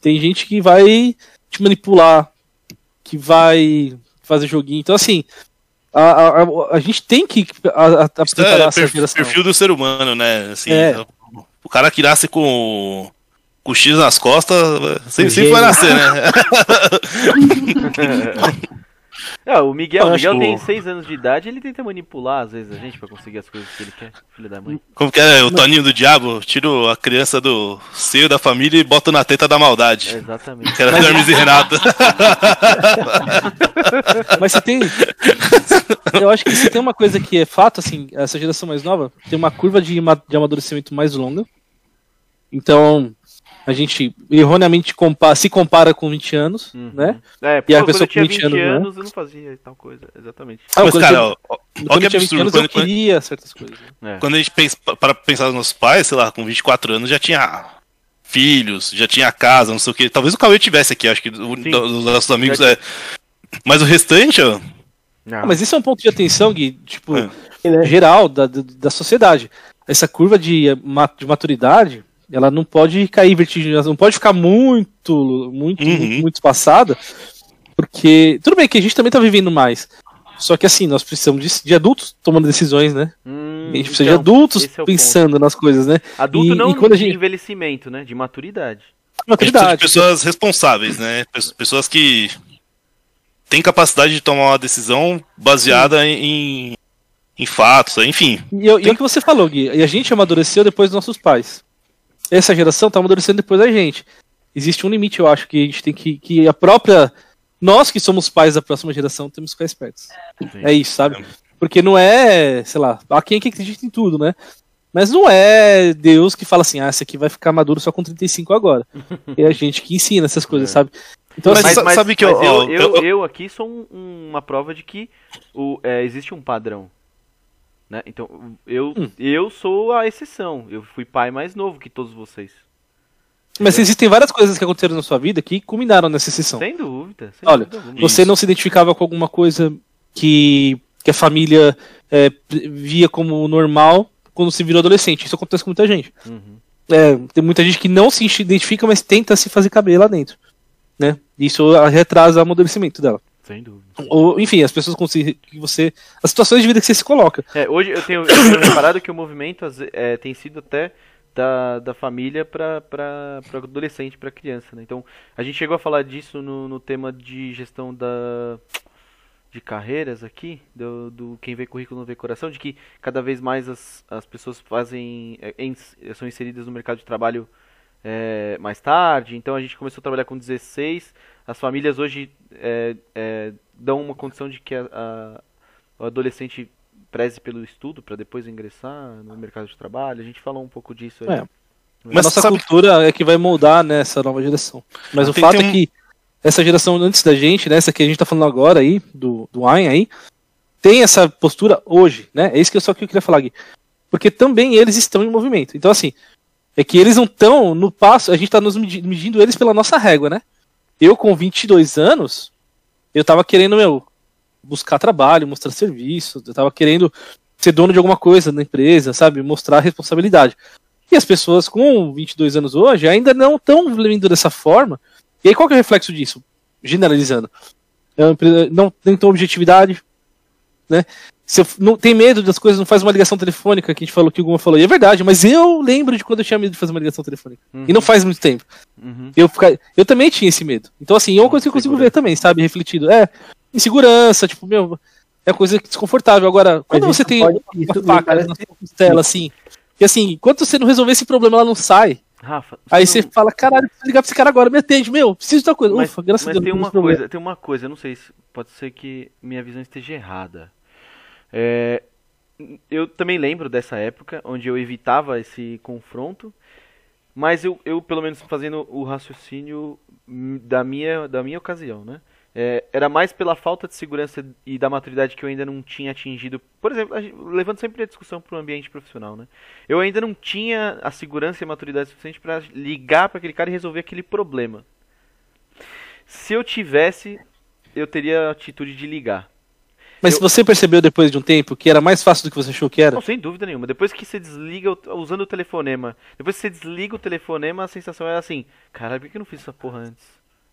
Tem gente que vai te manipular, que vai fazer joguinho. Então, assim, a, a, a, a gente tem que a, a, preparar é essa perfil, geração. perfil do ser humano, né? Assim, É. O cara que nasce com, com o X nas costas, sempre, sempre vai nascer, né? É, o Miguel, o Miguel tem o- 6 anos de idade, ele tenta manipular às vezes a gente pra conseguir as coisas que ele quer, filho da mãe. Como que é o Toninho do Diabo? Tira a criança do seio da família e bota na teta da É, maldade. exatamente. Que era Hermes e Renato. Mas você tem. Eu acho que se tem uma coisa que é fato, assim, essa geração mais nova tem uma curva de, de amadurecimento mais longa. Então, a gente erroneamente compa se compara com 20 anos, Uhum. né? É, E a quando pessoa com 20 20 anos, anos, eu não fazia tal coisa, exatamente. Ah, Mas, quando cara, eu ó, ó, Quando ó eu que tinha 20 absurdo. anos, Quando, eu quando- queria certas coisas. É. quando a gente pensa, para pensar nos nossos pais, sei lá, com 24 anos já tinha filhos, já tinha casa, não sei o que. Talvez o Cauê tivesse aqui, acho que o- Sim. dos nossos amigos Já é. Mas o restante, ó. Não. Ah, mas isso é um ponto de atenção, Gui, tipo, É. Né? geral da, da, da sociedade. Essa curva de, eh, de maturidade, ela não pode cair vertiginosa, não pode ficar muito, muito, Uhum. muito, muito espaçada, porque tudo bem que a gente também tá vivendo mais. Só que assim, nós precisamos de, de adultos tomando decisões, né? Hum, A gente precisa então, de adultos é pensando nas coisas, né? ponto. Adulto E- não e quando a de gente- envelhecimento, né? De maturidade. A gente precisa de Maturidade. pessoas responsáveis, né? Pes- Pessoas que têm capacidade de tomar uma decisão baseada em, em fatos, enfim. E, eu- e é o que você falou, Gui. E a gente amadureceu depois dos nossos pais. Essa geração tá amadurecendo depois da gente. Existe um limite, eu acho, que a gente tem que. que a própria. Nós que somos pais da próxima geração temos que ficar espertos. Sim. É isso, sabe? Porque não é, sei lá, há quem que acredita em tudo, né? Mas não é Deus que fala assim, ah, esse aqui vai ficar maduro só com 35 agora. É a gente que ensina essas coisas, É. sabe? Então, Mas assim, sa- sabe que eu- mas eu, eu, eu- eu aqui sou um- uma prova de que o, é, existe um padrão. Né? Então, eu, Hum. eu sou a exceção. Eu fui pai mais novo que todos vocês. mas existem várias coisas que aconteceram na sua vida que culminaram nessa exceção. Sem dúvida. Sem Olha, dúvida. Você não se identificava com alguma coisa que, que a família é, via como normal quando se virou adolescente. Isso acontece com muita gente. Uhum. É, tem muita gente que não se identifica, mas tenta se fazer caber lá dentro. Né? Isso retrasa o amadurecimento dela. Sem dúvida. Ou, enfim, as pessoas com que você. As situações de vida que você se coloca. É, hoje eu tenho, eu tenho reparado que o movimento é, tem sido até da, da família para adolescente, para criança. Né? Então, a gente chegou a falar disso no, no tema de gestão da de carreiras aqui, do, do quem vê currículo não vê coração, de que cada vez mais as, as pessoas fazem é, ins- são inseridas no mercado de trabalho é, mais tarde. Então, a gente começou a trabalhar com 16. As famílias hoje é, é, dão uma condição de que a- a, o adolescente preze pelo estudo para depois ingressar no mercado de trabalho. A gente falou um pouco disso aí. É. Mas a nossa cultura é que vai moldar nessa nova geração. Mas o Tem- fato tem é um- que essa geração antes da gente, né, essa que a gente tá falando agora aí, do, do Ayn aí, tem essa postura hoje, né? É isso que eu só que eu queria falar aqui. Porque também eles estão em movimento. Então, assim, é que eles não estão no passo, a gente tá nos medi- medindo eles pela nossa régua, né? Eu, com 22 anos, eu tava querendo, meu, buscar trabalho, mostrar serviço, eu tava querendo ser dono de alguma coisa na empresa, sabe? Mostrar responsabilidade. E as pessoas com 22 anos hoje ainda não estão vendo dessa forma, E aí qual que é o reflexo disso? Generalizando. É Não tem tão objetividade, né? Você não tem medo das coisas, não faz uma ligação telefônica, que a gente falou que o Guma falou. E é verdade, mas eu lembro de quando eu tinha medo de fazer uma ligação telefônica. E não faz muito tempo. Uhum. Eu, eu também tinha esse medo. Então, assim, é uma coisa que eu consigo ver também, sabe? Refletido. É, insegurança, tipo, meu, é coisa desconfortável. Agora, quando você tem pode- uma isso faca na sua costela, assim, e assim, enquanto você não resolver esse problema, ela não sai. Rafa, Aí você você fala, caralho, preciso ligar pra esse cara agora, me atende, meu, preciso de tal coisa. Mas, Ufa, graças mas a Deus. tem não uma problema. coisa, tem uma coisa, eu não sei se pode ser que minha visão esteja errada. É, eu também lembro dessa época onde eu evitava esse confronto, mas eu, eu pelo menos fazendo o raciocínio da minha, da minha ocasião, né? É, era mais pela falta de segurança e da maturidade que eu ainda não tinha atingido. Por exemplo, levando sempre a discussão para o ambiente profissional, né? Eu ainda não tinha a segurança e a maturidade suficiente para ligar para aquele cara e resolver aquele problema. Se eu tivesse, eu teria a atitude de ligar. Mas eu- você percebeu depois de um tempo que era mais fácil do que você achou que era? Não, sem dúvida nenhuma. Depois que você desliga, usando o telefonema, depois que você desliga o telefonema, a sensação é assim: caralho, por que eu não fiz essa porra antes?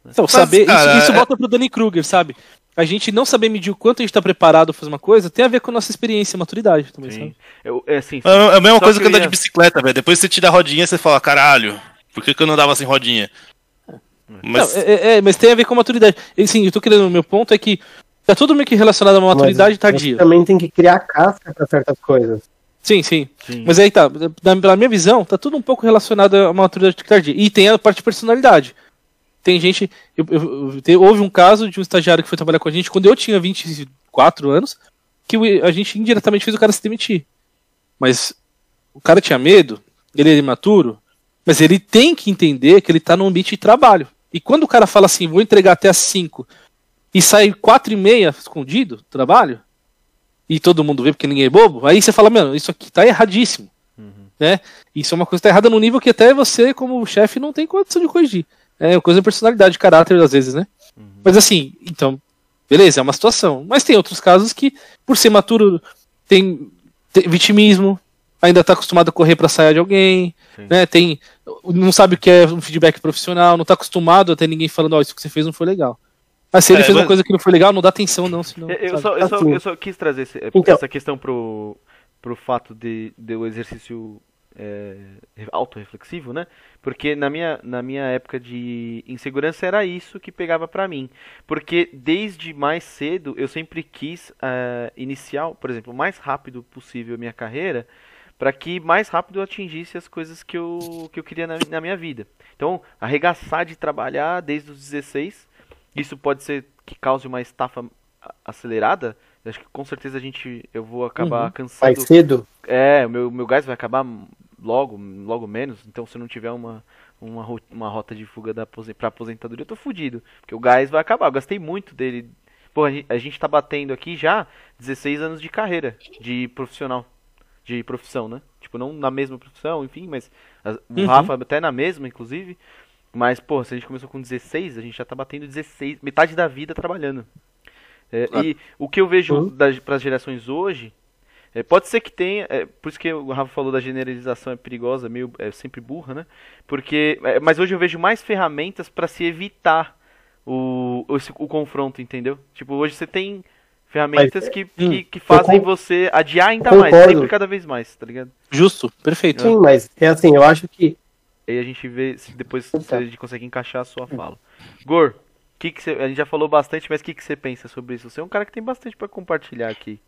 Então, Mas, saber, cara, isso, isso é- volta pro Danny Kruger, sabe? A gente não saber medir o quanto a gente tá preparado pra fazer uma coisa tem a ver com a nossa experiência e maturidade também, Sim. sabe? Eu, é assim, É a mesma Só coisa que que eu andar ia- de bicicleta, velho. Depois você tira a rodinha, você fala, caralho, por que, que eu não andava sem rodinha? Mas, Não, é, é- é, mas tem a ver com a maturidade. E, sim, eu tô querendo, o meu ponto é que tá tudo meio que relacionado a uma maturidade Mas tardia. Você também tem que criar casca para certas coisas. Sim, sim. sim. Mas aí tá, da- pela minha visão, tá tudo um pouco relacionado a uma maturidade tardia. E tem a parte de personalidade. Tem gente. eu- eu- eu- te- houve um caso de um estagiário que foi trabalhar com a gente quando eu tinha 24 anos, que a gente indiretamente fez o cara se demitir. Mas o cara tinha medo, ele é imaturo, mas ele tem que entender que ele tá num ambiente de trabalho. E quando o cara fala assim, vou entregar até as 5 e sai 4 e meia escondido do trabalho, e todo mundo vê porque ninguém é bobo, aí você fala, mano, isso aqui tá erradíssimo. Né? Isso é uma coisa que tá errada no nível que até você, como chefe, não tem condição de corrigir. É uma coisa de personalidade, de caráter, às vezes, né? Mas assim, então, beleza, é uma situação. Mas tem outros casos que, por ser maturo, tem, tem vitimismo, ainda tá acostumado a correr pra sair de alguém, Sim. né? Tem. Não sabe o que é um feedback profissional, não tá acostumado a ter ninguém falando, ó, isso que você fez não foi legal. Mas se ele É, fez uma mas- coisa que não foi legal, não dá atenção, não, senão. Eu, só, eu, só, Assim. eu só quis trazer esse- Então. essa questão pro, pro fato de, de o exercício é, autorreflexivo, né? Porque na minha, na minha época de insegurança era isso que pegava pra mim. Porque desde mais cedo eu sempre quis é, iniciar, por exemplo, o mais rápido possível a minha carreira para que mais rápido eu atingisse as coisas que eu, que eu queria na, na minha vida. Então, arregaçar de trabalhar desde os 16, isso pode ser que cause uma estafa acelerada. Eu Acho que com certeza a gente eu vou acabar Uhum. cansando. Mais cedo. É, o meu, meu gás vai acabar logo, logo menos. Então, se eu não tiver uma, uma, uma rota de fuga da pra aposentadoria, eu tô fudido. Porque o gás vai acabar. Eu gastei muito dele. Pô, a gente, a gente tá batendo aqui já 16 anos de carreira, de profissional. De profissão, né? Tipo, não na mesma profissão, enfim, mas as- o Uhum. Rafa até na mesma, inclusive. Mas, pô, se a gente começou com 16, a gente já tá batendo 16, metade da vida trabalhando. É, Claro. E o que eu vejo Uhum. para as gerações hoje, é, pode ser que tenha, é, por isso que o Rafa falou da generalização é perigosa, meio é sempre burra, né? Porque, é, mas hoje eu vejo mais ferramentas para se evitar o, o, esse- o confronto, entendeu? Tipo, hoje você tem ferramentas que, que, que fazem con- você adiar ainda mais, sempre cada vez mais, tá ligado? Justo, perfeito. Sim, mas é assim, eu acho que Aí a gente vê se depois se Tá. a gente consegue encaixar a sua fala. Gor, que que você, a gente já falou bastante, mas o que, que você pensa sobre isso? Você é um cara que tem bastante para compartilhar aqui.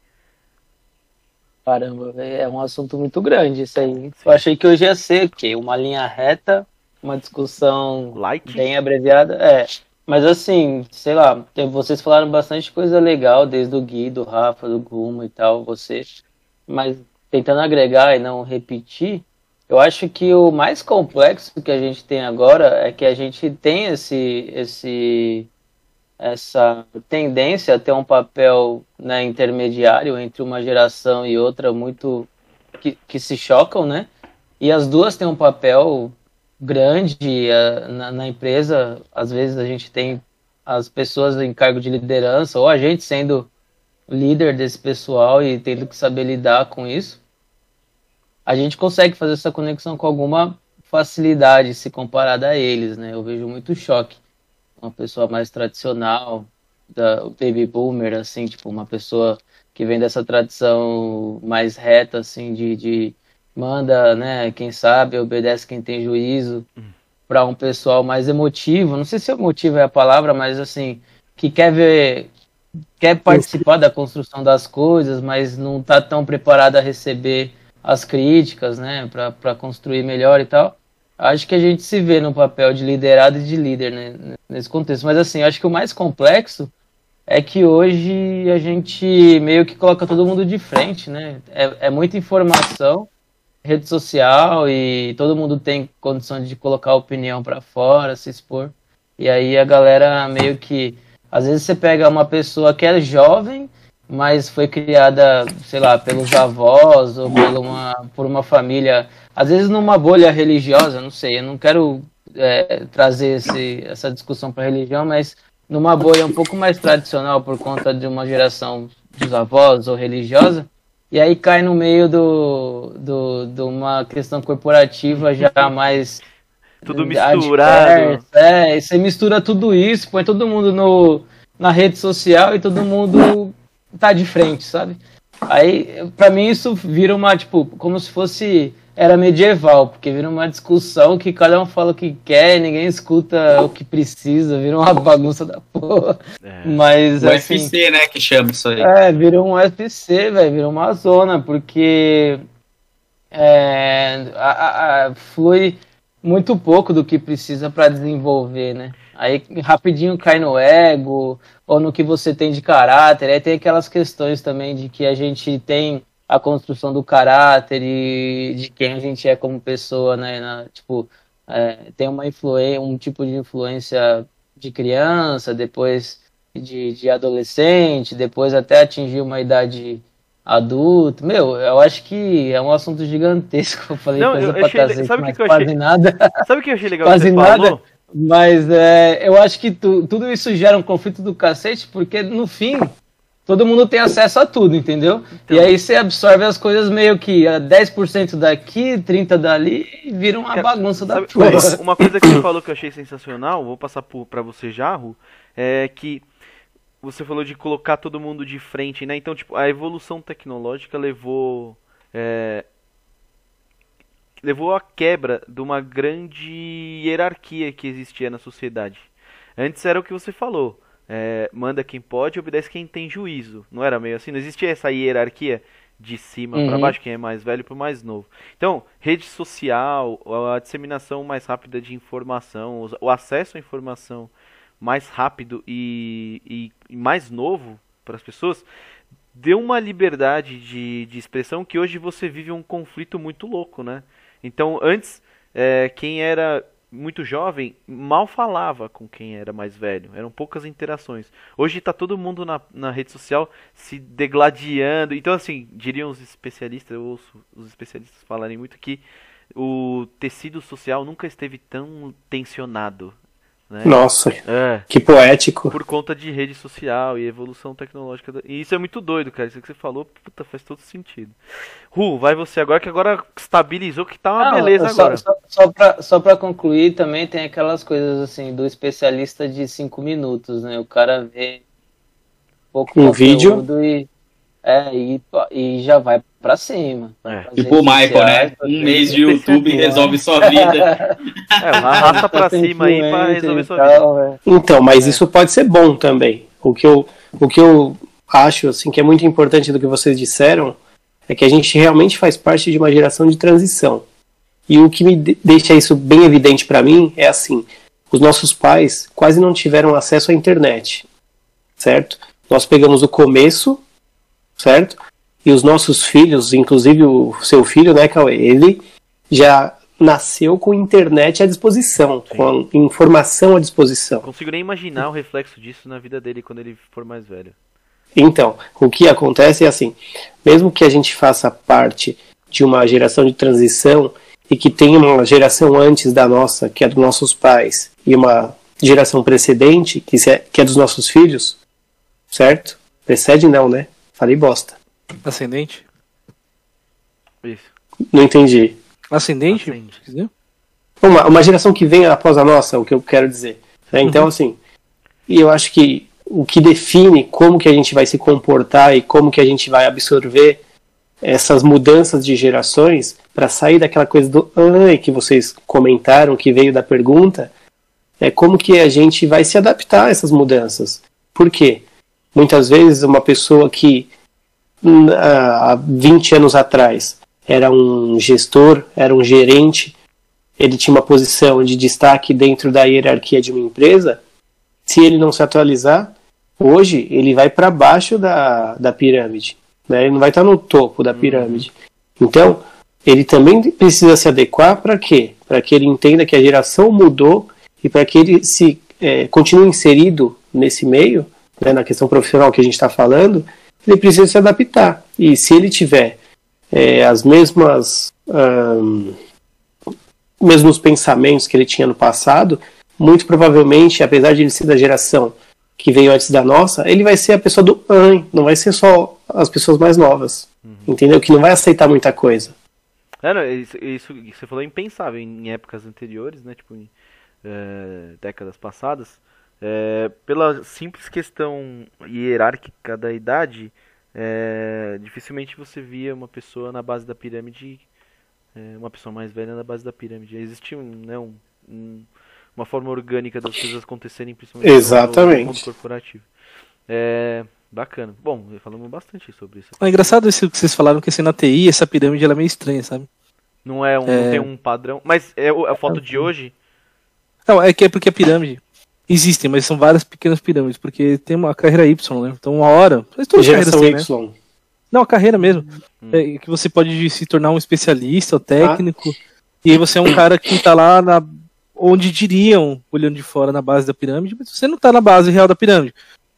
Caramba, é um assunto muito grande isso aí. Eu achei que hoje ia ser o quê? Uma linha reta, uma discussão Light? bem abreviada. É, mas assim, sei lá, vocês falaram bastante coisa legal, desde o Gui, do Rafa, do Guma e tal, vocês. Mas tentando agregar e não repetir, eu acho que o mais complexo que a gente tem agora é que a gente tem esse, esse, essa tendência a ter um papel né, intermediário entre uma geração e outra muito que, que se chocam, né? E as duas têm um papel grande eh, na, na empresa. Às vezes a gente tem as pessoas em cargo de liderança ou a gente sendo líder desse pessoal e tendo que saber lidar com isso. A gente consegue fazer essa conexão com alguma facilidade se comparada a eles, né? Eu vejo muito choque. uma pessoa mais tradicional, da, o baby boomer, assim, tipo, uma pessoa que vem dessa tradição mais reta, assim, de, de manda, né, quem sabe, obedece quem tem juízo, para um pessoal mais emotivo, não sei se emotivo é a palavra, mas assim, que quer ver, quer participar da construção das coisas, mas não está tão preparado a receber as críticas, né, para construir melhor e tal. Acho que a gente se vê no papel de liderado e de líder né, nesse contexto. Mas assim, acho que o mais complexo é que hoje a gente meio que coloca todo mundo de frente, né? É, é muita informação, rede social e todo mundo tem condição de colocar a opinião para fora, se expor. E aí a galera meio que às vezes você pega uma pessoa que é jovem, mas foi criada, sei lá, pelos avós ou por uma, por uma família, às vezes numa bolha religiosa, não sei, eu não quero é, trazer esse, essa discussão para religião, mas numa bolha um pouco mais tradicional por conta de uma geração dos avós ou religiosa, e aí cai no meio do, do, de uma questão corporativa já mais tudo misturado. É, você mistura tudo isso, põe todo mundo no, na rede social e todo mundo tá de frente, sabe? Aí, pra mim, isso vira uma, tipo, como se fosse era medieval, porque vira uma discussão que cada um fala o que quer, ninguém escuta o que precisa, vira uma bagunça da porra. É. Mas, o assim, UFC, né, que chama isso aí. É, vira um UFC, velho, vira uma zona, porque é, a, a, a, flui muito pouco do que precisa para desenvolver, né? Aí rapidinho cai no ego, ou no que você tem de caráter. Aí tem aquelas questões também de que a gente tem a construção do caráter e de quem a gente é como pessoa, né? Na, tipo, é, tem uma influência, um tipo de influência de criança, depois de, de adolescente, depois até atingir uma idade adulta. Meu, eu acho que é um assunto gigantesco. Eu falei Não, coisa eu pra achei, cacete, sabe o mas que, que eu achei? nada. Sabe o que eu achei legal Quase nada. falou? Mas é, eu acho que tu, tudo isso gera um conflito do cacete, porque no fim todo mundo tem acesso a tudo, entendeu? Então. e aí você absorve as coisas meio que a 10% daqui, 30% dali e vira uma bagunça da Sabe, porra. uma coisa que você falou que eu achei sensacional, vou passar por, pra você já, Ru, é que você falou de colocar todo mundo de frente, né? Então, tipo, a evolução tecnológica levou é, levou à quebra de uma grande hierarquia que existia na sociedade. Antes era o que você falou, é, manda quem pode, obedece quem tem juízo. Não era meio assim? Não existia essa hierarquia de cima para Uhum. baixo, quem é mais velho para mais novo. Então, rede social, a disseminação mais rápida de informação, o acesso à informação mais rápido e, e- e mais novo para as pessoas, deu uma liberdade de, de expressão que hoje você vive um conflito muito louco, né? Então, antes, é, quem era muito jovem mal falava com quem era mais velho. Eram poucas interações. Hoje está todo mundo na, na rede social se degladiando. Então, assim, diriam os especialistas, eu ouço os especialistas falarem muito que o tecido social nunca esteve tão tensionado. Né? Nossa, É que poético. por conta de rede social e evolução tecnológica. da- E isso é muito doido, cara. Isso que você falou, puta, faz todo sentido. Ru, vai você agora, que agora estabilizou que tá uma Não, beleza só, agora. Só, só, pra, só pra concluir, também tem aquelas coisas assim, do especialista de cinco minutos, né? O cara vê pouco Um vídeo. E, é, e, e já vai pra cima. É. Tipo o Michael, né? Um mês de YouTube resolve sua vida. É, arrasta pra cima aí pra resolver sua vida. tal, é. Então, mas isso pode ser bom também. O que eu, o que eu acho assim que é muito importante do que vocês disseram é que a gente realmente faz parte de uma geração de transição. E o que me de- deixa isso bem evidente para mim é assim: os nossos pais quase não tiveram acesso à internet, certo? Nós pegamos o começo, certo? E os nossos filhos, inclusive o seu filho, né, Cauê, ele já nasceu com internet à disposição, com a informação à disposição. Não consigo nem imaginar o reflexo disso na vida dele quando ele for mais velho. Então, o que acontece é assim: mesmo que a gente faça parte de uma geração de transição e que tenha uma geração antes da nossa, que é dos nossos pais, e uma geração precedente, que é, que é dos nossos filhos, certo? Precede não, né? Falei bosta. Ascendente? Isso. Não entendi. Ascendente? Ascende. Entendeu? Uma, uma geração que vem após a nossa, o que eu quero dizer. né? Então, assim, e eu acho que o que define como que a gente vai se comportar e como que a gente vai absorver essas mudanças de gerações para sair daquela coisa do ai que vocês comentaram que veio da pergunta é como que a gente vai se adaptar a essas mudanças. Por quê? Muitas vezes uma pessoa que há 20 anos atrás era um gestor, era um gerente, ele tinha uma posição de destaque dentro da hierarquia de uma empresa, se ele não se atualizar, hoje ele vai para baixo da, da pirâmide. Né? Ele não vai estar no topo da pirâmide. Então, ele também precisa se adequar para quê? Para que ele entenda que a geração mudou e para que ele se é, continue inserido nesse meio, né, na questão profissional que a gente está falando, ele precisa se adaptar. E se ele tiver é, as mesmas hum, mesmos pensamentos que ele tinha no passado, muito provavelmente, apesar de ele ser da geração que veio antes da nossa, ele vai ser a pessoa do an, não vai ser só as pessoas mais novas. Uhum. Entendeu? Que não vai aceitar muita coisa. É, não, isso, isso, você falou é impensável em épocas anteriores, né? Tipo, em é, décadas passadas. É, pela simples questão hierárquica da idade, é, dificilmente você via uma pessoa na base da pirâmide, é, uma pessoa mais velha na base da pirâmide. Existia né, um, um, uma forma orgânica das coisas acontecerem, principalmente Exatamente. no mundo corporativo. É, bacana. Bom, falamos bastante sobre isso. É engraçado isso que vocês falaram, que assim, na TI essa pirâmide ela é meio estranha, sabe? Não é um, é... Não tem um padrão. Mas é a foto de hoje. Não, é que é porque a pirâmide. Existem, mas são várias pequenas pirâmides, porque tem uma carreira Y, né? Então uma hora. Geração assim, Y. Né? Não, a carreira mesmo. Hum. É, que você pode se tornar um especialista, ou técnico. Ah. E aí você é um cara que tá lá na, onde diriam, olhando de fora na base da pirâmide, mas você não tá na base real da pirâmide.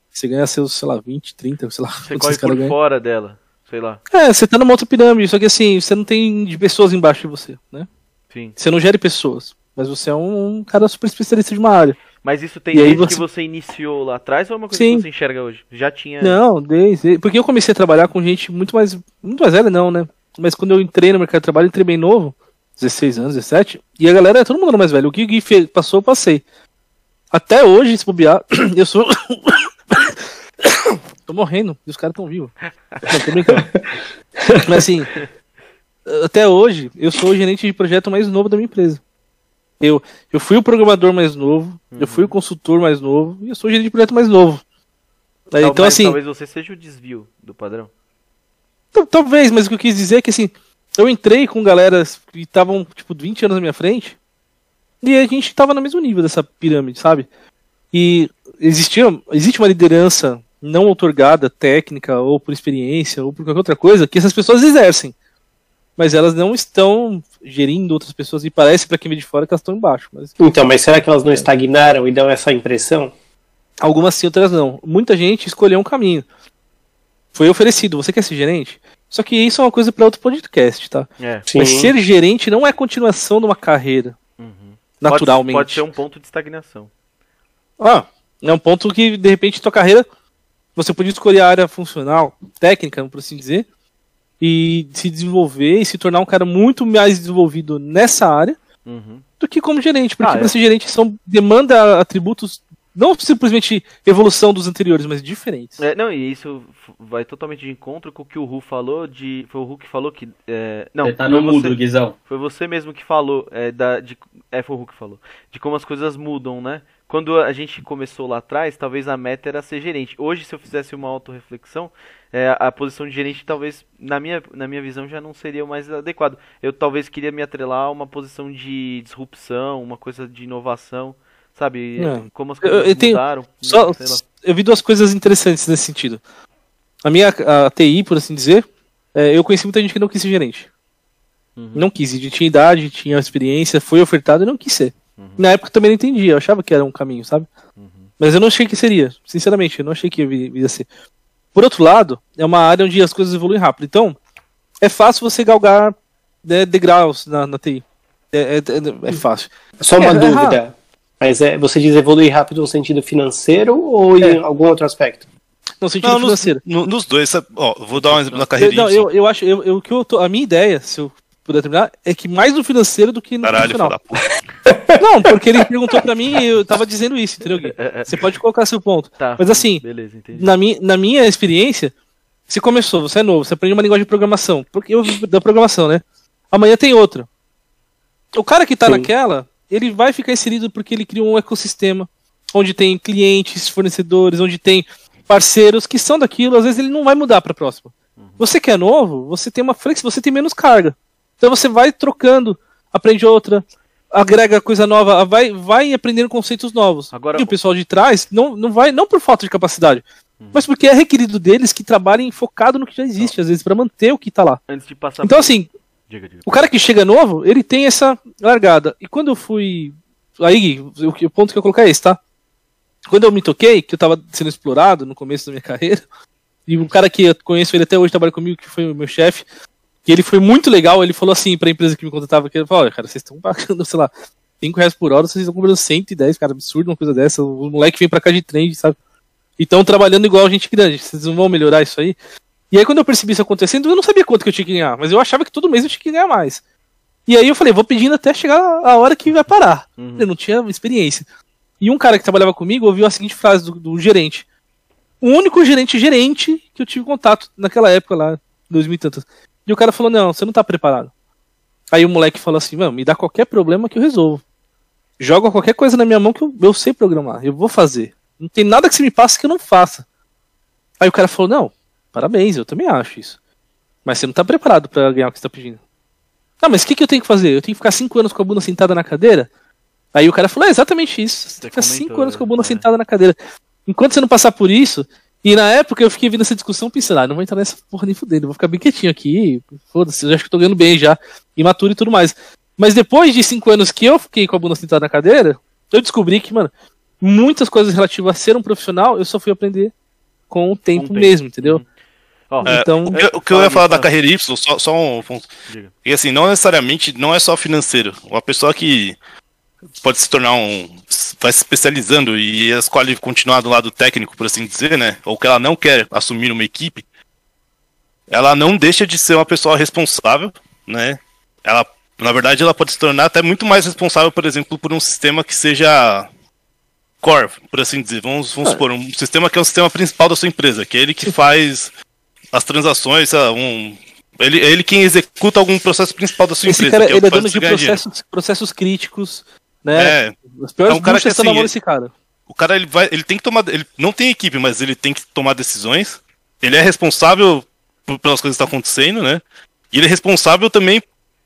Você ganha seus, sei lá, 20, 30, sei lá. Você corre por ganham. fora dela, sei lá. É, você tá numa outra pirâmide, só que assim, você não tem de pessoas embaixo de você, né? Sim. Você não gere pessoas, mas você é um, um cara super especialista de uma área. Mas isso tem e desde você... que você iniciou lá atrás ou é uma coisa Sim. que você enxerga hoje? Já tinha. Não, desde. Porque eu comecei a trabalhar com gente muito mais. Muito mais velha, não, né? Mas quando eu entrei no mercado de trabalho, eu entrei bem novo, 16 anos, 17, e a galera, todo mundo mais velho. O que o Gui passou, eu passei. Até hoje, se bobear, eu sou. tô morrendo, e os caras tão vivos. Não, tô brincando. Mas assim, até hoje, eu sou o gerente de projeto mais novo da minha empresa. Eu, eu fui o programador mais novo, uhum. eu fui o consultor mais novo e eu sou o gerente de projeto mais novo. Então, então assim. Talvez você seja o desvio do padrão. Talvez, mas o que eu quis dizer é que assim, eu entrei com galera que estavam, tipo, 20 anos na minha frente e a gente tava no mesmo nível dessa pirâmide, sabe? E existia, existe uma liderança não otorgada, técnica, ou por experiência, ou por qualquer outra coisa, que essas pessoas exercem mas elas não estão gerindo outras pessoas e parece para quem vê de fora que elas estão embaixo. Mas... Então, mas será que elas não estagnaram e dão essa impressão? Algumas sim, outras não. Muita gente escolheu um caminho. Foi oferecido, você quer ser gerente? Só que isso é uma coisa para outro podcast, tá? É. Mas ser gerente não é continuação de uma carreira. Uhum. Naturalmente. Pode, pode ser um ponto de estagnação. Ah, é um ponto que, de repente, tua carreira. Você podia escolher a área funcional, técnica, por assim dizer, e se desenvolver e se tornar um cara muito mais desenvolvido nessa área uhum. do que como gerente, porque ah, para é. ser gerente são demanda atributos não simplesmente evolução dos anteriores, mas diferentes. É, não, e isso vai totalmente de encontro com o que o Ru falou de. Foi o Ru que falou que. É, não, você tá no mudo, Guizão. Foi você mesmo que falou. É, da, de, é, foi o Ru que falou. De como as coisas mudam, né? Quando a gente começou lá atrás, talvez a meta era ser gerente. Hoje, se eu fizesse uma autorreflexão, é, a posição de gerente talvez, na minha, na minha visão, já não seria o mais adequado. Eu talvez queria me atrelar a uma posição de disrupção, uma coisa de inovação, sabe? É. Como as coisas eu, eu mudaram. Tenho, só, eu vi duas coisas interessantes nesse sentido. A minha a TI, por assim dizer, é, eu conheci muita gente que não quis ser gerente. Uhum. Não quis, tinha idade, tinha experiência, foi ofertado e não quis ser. Uhum. Na época também não entendia, eu achava que era um caminho, sabe? Uhum. Mas eu não achei que seria, sinceramente, eu não achei que ia ser. Por outro lado, é uma área onde as coisas evoluem rápido. Então, é fácil você galgar né, degraus na, na TI. É, é, é, é fácil. Só uma é, é dúvida. Mas é, você diz evoluir rápido no sentido financeiro ou em algum outro aspecto? No sentido não, financeiro. Nos, nos dois, ó, vou dar um exemplo na carreira. Não, eu, eu acho, eu, eu, que eu tô, a minha ideia, se eu puder terminar, é que mais no financeiro do que no Caralho, profissional. Não, porque ele perguntou pra mim e eu tava dizendo isso, entendeu, Gui? Você pode colocar seu ponto. Tá. Mas assim, Beleza, na minha, na minha experiência, você começou, você é novo, você aprende uma linguagem de programação. Porque eu da programação, né? Amanhã tem outra. O cara que tá Sim. naquela, ele vai ficar inserido porque ele criou um ecossistema onde tem clientes, fornecedores, onde tem parceiros que são daquilo, às vezes ele não vai mudar para próxima. Você que é novo, você tem uma flex, você tem menos carga. Então você vai trocando, aprende outra, agrega coisa nova, vai, vai aprendendo conceitos novos. Agora- e o pessoal de trás não, não vai, não por falta de capacidade, mas porque é requerido deles que trabalhem focado no que já existe, às vezes, para manter o que tá lá. Antes de passar Então, assim, Diga, diga. o cara que chega novo, ele tem essa largada. E quando eu fui. Aí, o, o ponto que eu coloquei é esse, tá? Quando eu me toquei, que eu tava sendo explorado no começo da minha carreira, e um cara que eu conheço ele até hoje, trabalha comigo, que foi o meu chefe, e ele foi muito legal, ele falou assim pra empresa que me contratava, que ele falou, olha, cara, vocês estão pagando, sei lá, 5 reais por hora, vocês estão cobrando 110, cara, absurdo uma coisa dessa, o moleque vem pra cá de trem, sabe? E estão trabalhando igual gente grande, vocês não vão melhorar isso aí? E aí quando eu percebi isso acontecendo, eu não sabia quanto que eu tinha que ganhar, mas eu achava que todo mês eu tinha que ganhar mais. E aí eu falei, vou pedindo até chegar a hora que vai parar. Uhum. Eu não tinha experiência. E um cara que trabalhava comigo ouviu a seguinte frase do, do gerente. O único gerente gerente que eu tive contato naquela época lá, 2000 e tantas. E o cara falou, não, você não tá preparado. Aí o moleque falou assim, mano, me dá qualquer problema que eu resolvo. Joga qualquer coisa na minha mão que eu, eu sei programar, eu vou fazer. Não tem nada que você me passe que eu não faça. Aí o cara falou, não, parabéns, eu também acho isso. Mas você não tá preparado pra ganhar o que você tá pedindo. Não, mas o que, que eu tenho que fazer? Eu tenho que ficar cinco anos com a bunda sentada na cadeira? Aí o cara falou, é exatamente isso. Você tem que ficar comentou, cinco anos com a bunda é. sentada na cadeira. Enquanto você não passar por isso, e na época eu fiquei vendo essa discussão pensando, ah, não vou entrar nessa porra nem fudendo, eu vou ficar bem quietinho aqui, foda-se, eu já acho que eu tô ganhando bem já, imaturo e tudo mais. Mas depois de cinco anos que eu fiquei com a bunda sentada na cadeira, eu descobri que, mano, muitas coisas relativas a ser um profissional, eu só fui aprender com o tempo, tempo. mesmo, entendeu? É, Então, O que, o que eu ia falar da carreira Y, só, só um ponto. E assim, não necessariamente, não é só financeiro. Uma pessoa que pode se tornar um. vai se especializando e escolhe continuar do lado técnico, por assim dizer, né? Ou que ela não quer assumir uma equipe, ela não deixa de ser uma pessoa responsável, né? Ela, na verdade, ela pode se tornar até muito mais responsável, por exemplo, por um sistema que seja core, por assim dizer. Vamos, vamos supor, um sistema que é o sistema principal da sua empresa, que é ele que faz as transações, um. Ele, é ele quem executa algum processo principal da sua esse empresa. cara, é ele é dono de processos, processos críticos, né? É, As piores É um cara que, estão na assim, mão desse cara. o cara ele vai, ele tem que tomar, ele não tem equipe, mas ele tem que tomar decisões. Ele é responsável por- pelas coisas que estão acontecendo, né? E ele é responsável também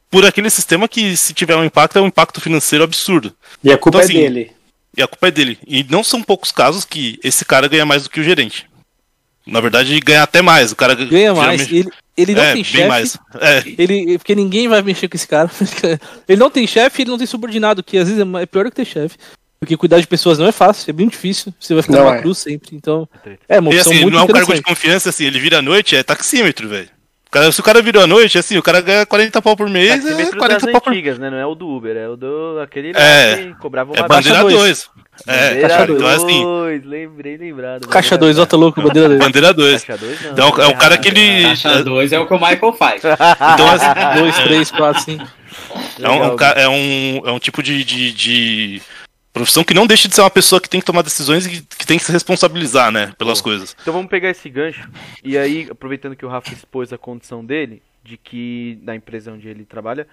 por aquele sistema que, se tiver um impacto, é um impacto financeiro absurdo. E a culpa Então, é assim, dele. E a culpa é dele. E não são poucos casos que esse cara ganha mais do que o gerente. Na verdade, ganha até mais. O cara Ganha mais. geralmente- Ele, ele não é, tem chefe. É, Ele, porque ninguém vai mexer com esse cara. ele não tem chefe, ele não tem subordinado, que às vezes é é pior do que ter chefe. Porque cuidar de pessoas não é fácil, é bem difícil. Você vai ficar Não numa é. cruz sempre. Então, É é uma E opção assim, ele muito não é um cargo de confiança, assim, ele vira à noite, é taxímetro, velho. O Se o cara virou à noite, assim, o cara ganha 40 pau por mês, é Taxímetro 40 das pau por antigas, né? Não é o do Uber, é o do aquele lá É. que cobrava uma É bandeira dois. 2. É, Bandeira cara, então é assim, dois, lembrei, lembrado. Caixa Bandeira 2, ó, tá louco, bandeira 2. bandeira 2. Caixa 2 não. Então é o cara que ele. Caixa 2 é o que o Michael faz. Então, assim, 2, 3, 4, 5. é, um, é, um, é um tipo de, de, de profissão que não deixa de ser uma pessoa que tem que tomar decisões e que, que tem que se responsabilizar, né, pelas Pô. coisas. Então vamos pegar esse gancho. E aí, aproveitando que o Rafa expôs a condição dele, de que na empresa onde ele trabalha,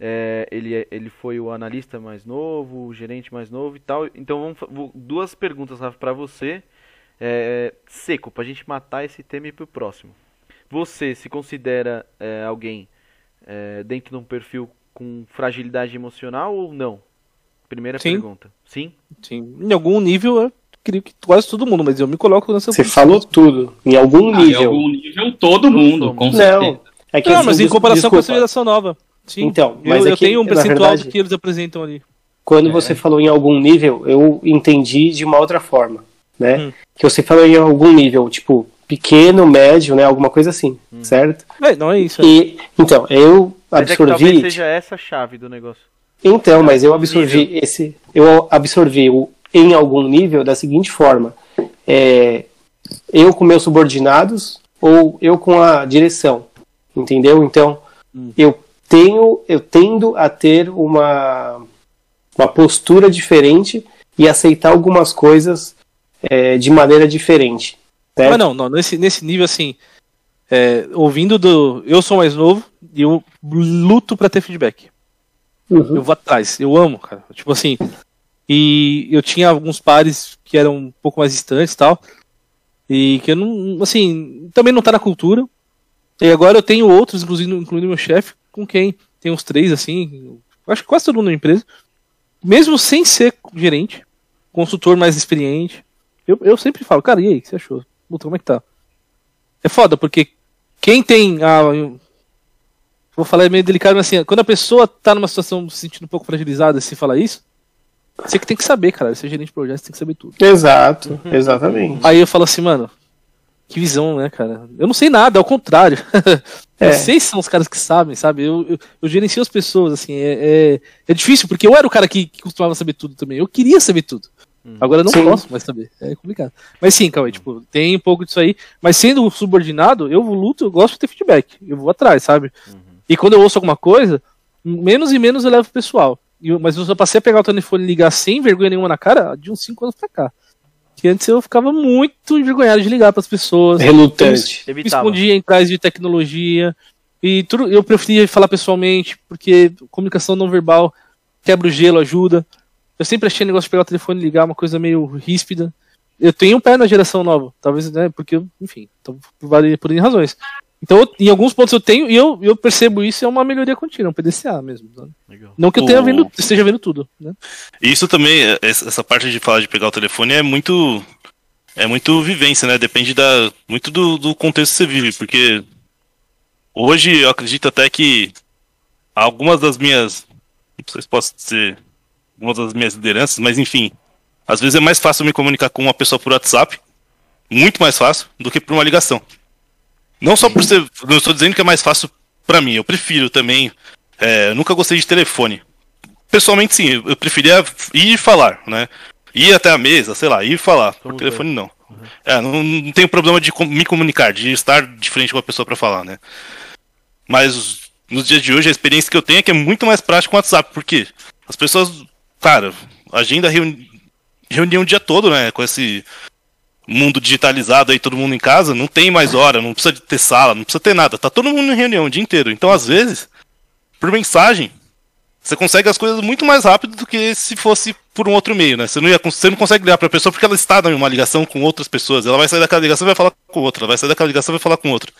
é, ele, é- ele foi o analista mais novo, o gerente mais novo e tal. Então vamos, duas perguntas, Rafa, pra você. É, seco, pra gente matar esse tema e ir pro próximo. Você se considera é, alguém é, dentro de um perfil com fragilidade emocional ou não? Primeira Sim. pergunta. Sim? Sim. Em algum nível, eu creio que quase todo mundo, mas eu me coloco nessa Você posição. falou tudo. Em algum Ah, em nível. algum nível, todo mundo, com certeza. Não. É que Não, assim, mas em comparação com a desculpa, civilização nova. Sim. Então, mas eu, é eu que, tenho um na percentual verdade- do que eles apresentam ali. Quando É. você falou em algum nível, eu entendi de uma outra forma, né? Hum. Que você falou em algum nível, tipo, pequeno, médio, né? Alguma coisa assim, certo? É, não é isso. é. E, então, eu Mas é que talvez absorvi. seja essa a chave do negócio. Então, mas eu absorvi esse. Eu absorvi o em algum nível da seguinte forma: é, eu com meus subordinados ou eu com a direção, entendeu? Então, Hum. eu tenho, eu tendo a ter uma uma postura diferente e aceitar algumas coisas é, de maneira diferente. Certo? Mas não, não, nesse, nesse nível assim, é, ouvindo do. Eu sou mais novo e eu luto pra ter feedback. Uhum. Eu vou atrás, eu amo, cara. Tipo assim. E eu tinha alguns pares que eram um pouco mais distantes e tal. E que eu não. Assim, também não tá na cultura. E agora eu tenho outros, inclusive, incluindo meu chefe, com quem tem uns três, assim. Acho que quase todo mundo na empresa. Mesmo sem ser gerente, consultor mais experiente. Eu, eu sempre falo, cara, e aí, o que você achou? Puta, como é que tá? É foda, porque quem tem a. Vou falar é meio delicado, mas assim, quando a pessoa tá numa situação se sentindo um pouco fragilizada, se falar isso, você que tem que saber, cara. Você é gerente de projeto, você tem que saber tudo. Exato, exatamente. Aí eu falo assim, mano, que visão, né, cara? Eu não sei nada, ao contrário. É. Vocês são os caras que sabem, sabe? Eu, eu, eu gerencio as pessoas, assim, é, é, é difícil, porque eu era o cara que, que costumava saber tudo também. Eu queria saber tudo. Agora eu não Sim. posso mais saber. É complicado. Mas sim, Cauê, tipo, tem um pouco disso aí. Mas sendo subordinado, eu luto, eu gosto de ter feedback. Eu vou atrás, sabe? E quando eu ouço alguma coisa, menos e menos eu levo pro pessoal. Eu- mas eu só passei a pegar o telefone e ligar sem vergonha nenhuma na cara de uns 5 anos pra cá. Que antes eu ficava muito envergonhado de ligar pras pessoas. Relutante. Me Evitava. escondia em trás de tecnologia. E tudo, eu preferia falar pessoalmente, porque comunicação não verbal quebra o gelo, ajuda. Eu sempre achei negócio de pegar o telefone e ligar uma coisa meio ríspida. Eu tenho um pé na geração nova, talvez, né? Porque, eu- enfim, então, por várias por razões. Então, eu- em alguns pontos eu tenho, e eu, eu percebo isso é uma melhoria contínua, um PDCA mesmo. Legal. Não que eu tenha vendo, esteja vendo tudo, né? Isso também, é- essa essa parte de falar de pegar o telefone é muito. É muito vivência, né? Depende da, muito do, do contexto que você vive, porque hoje eu acredito até que algumas das minhas. Não sei se posso dizer algumas das minhas lideranças, mas enfim. Às vezes é mais fácil me comunicar com uma pessoa por WhatsApp, muito mais fácil, do que por uma ligação. Não só por ser. Não estou dizendo que é mais fácil pra mim, eu prefiro também. é, nunca gostei de telefone. Pessoalmente, sim, eu- preferia ir e falar, né? Ir até a mesa, sei lá, ir e falar. Por Somos telefone, não. É, não, não tenho problema de me comunicar, de estar de frente com a pessoa pra falar, né? Mas nos dias de hoje, a experiência que eu tenho é que é muito mais prático com o WhatsApp, porque as pessoas, cara, agenda reuni reunião o dia todo, né? Com esse mundo digitalizado aí, todo mundo em casa, não tem mais hora, não precisa de ter sala, não precisa ter nada, tá todo mundo em reunião o dia inteiro. Então, às vezes, por mensagem, você consegue as coisas muito mais rápido do que se fosse por um outro meio, né? Você não, ia, você não consegue ligar pra pessoa porque ela está numa ligação com outras pessoas. Ela vai sair daquela ligação e vai falar com outra. Ela vai sair daquela ligação e vai falar com outra.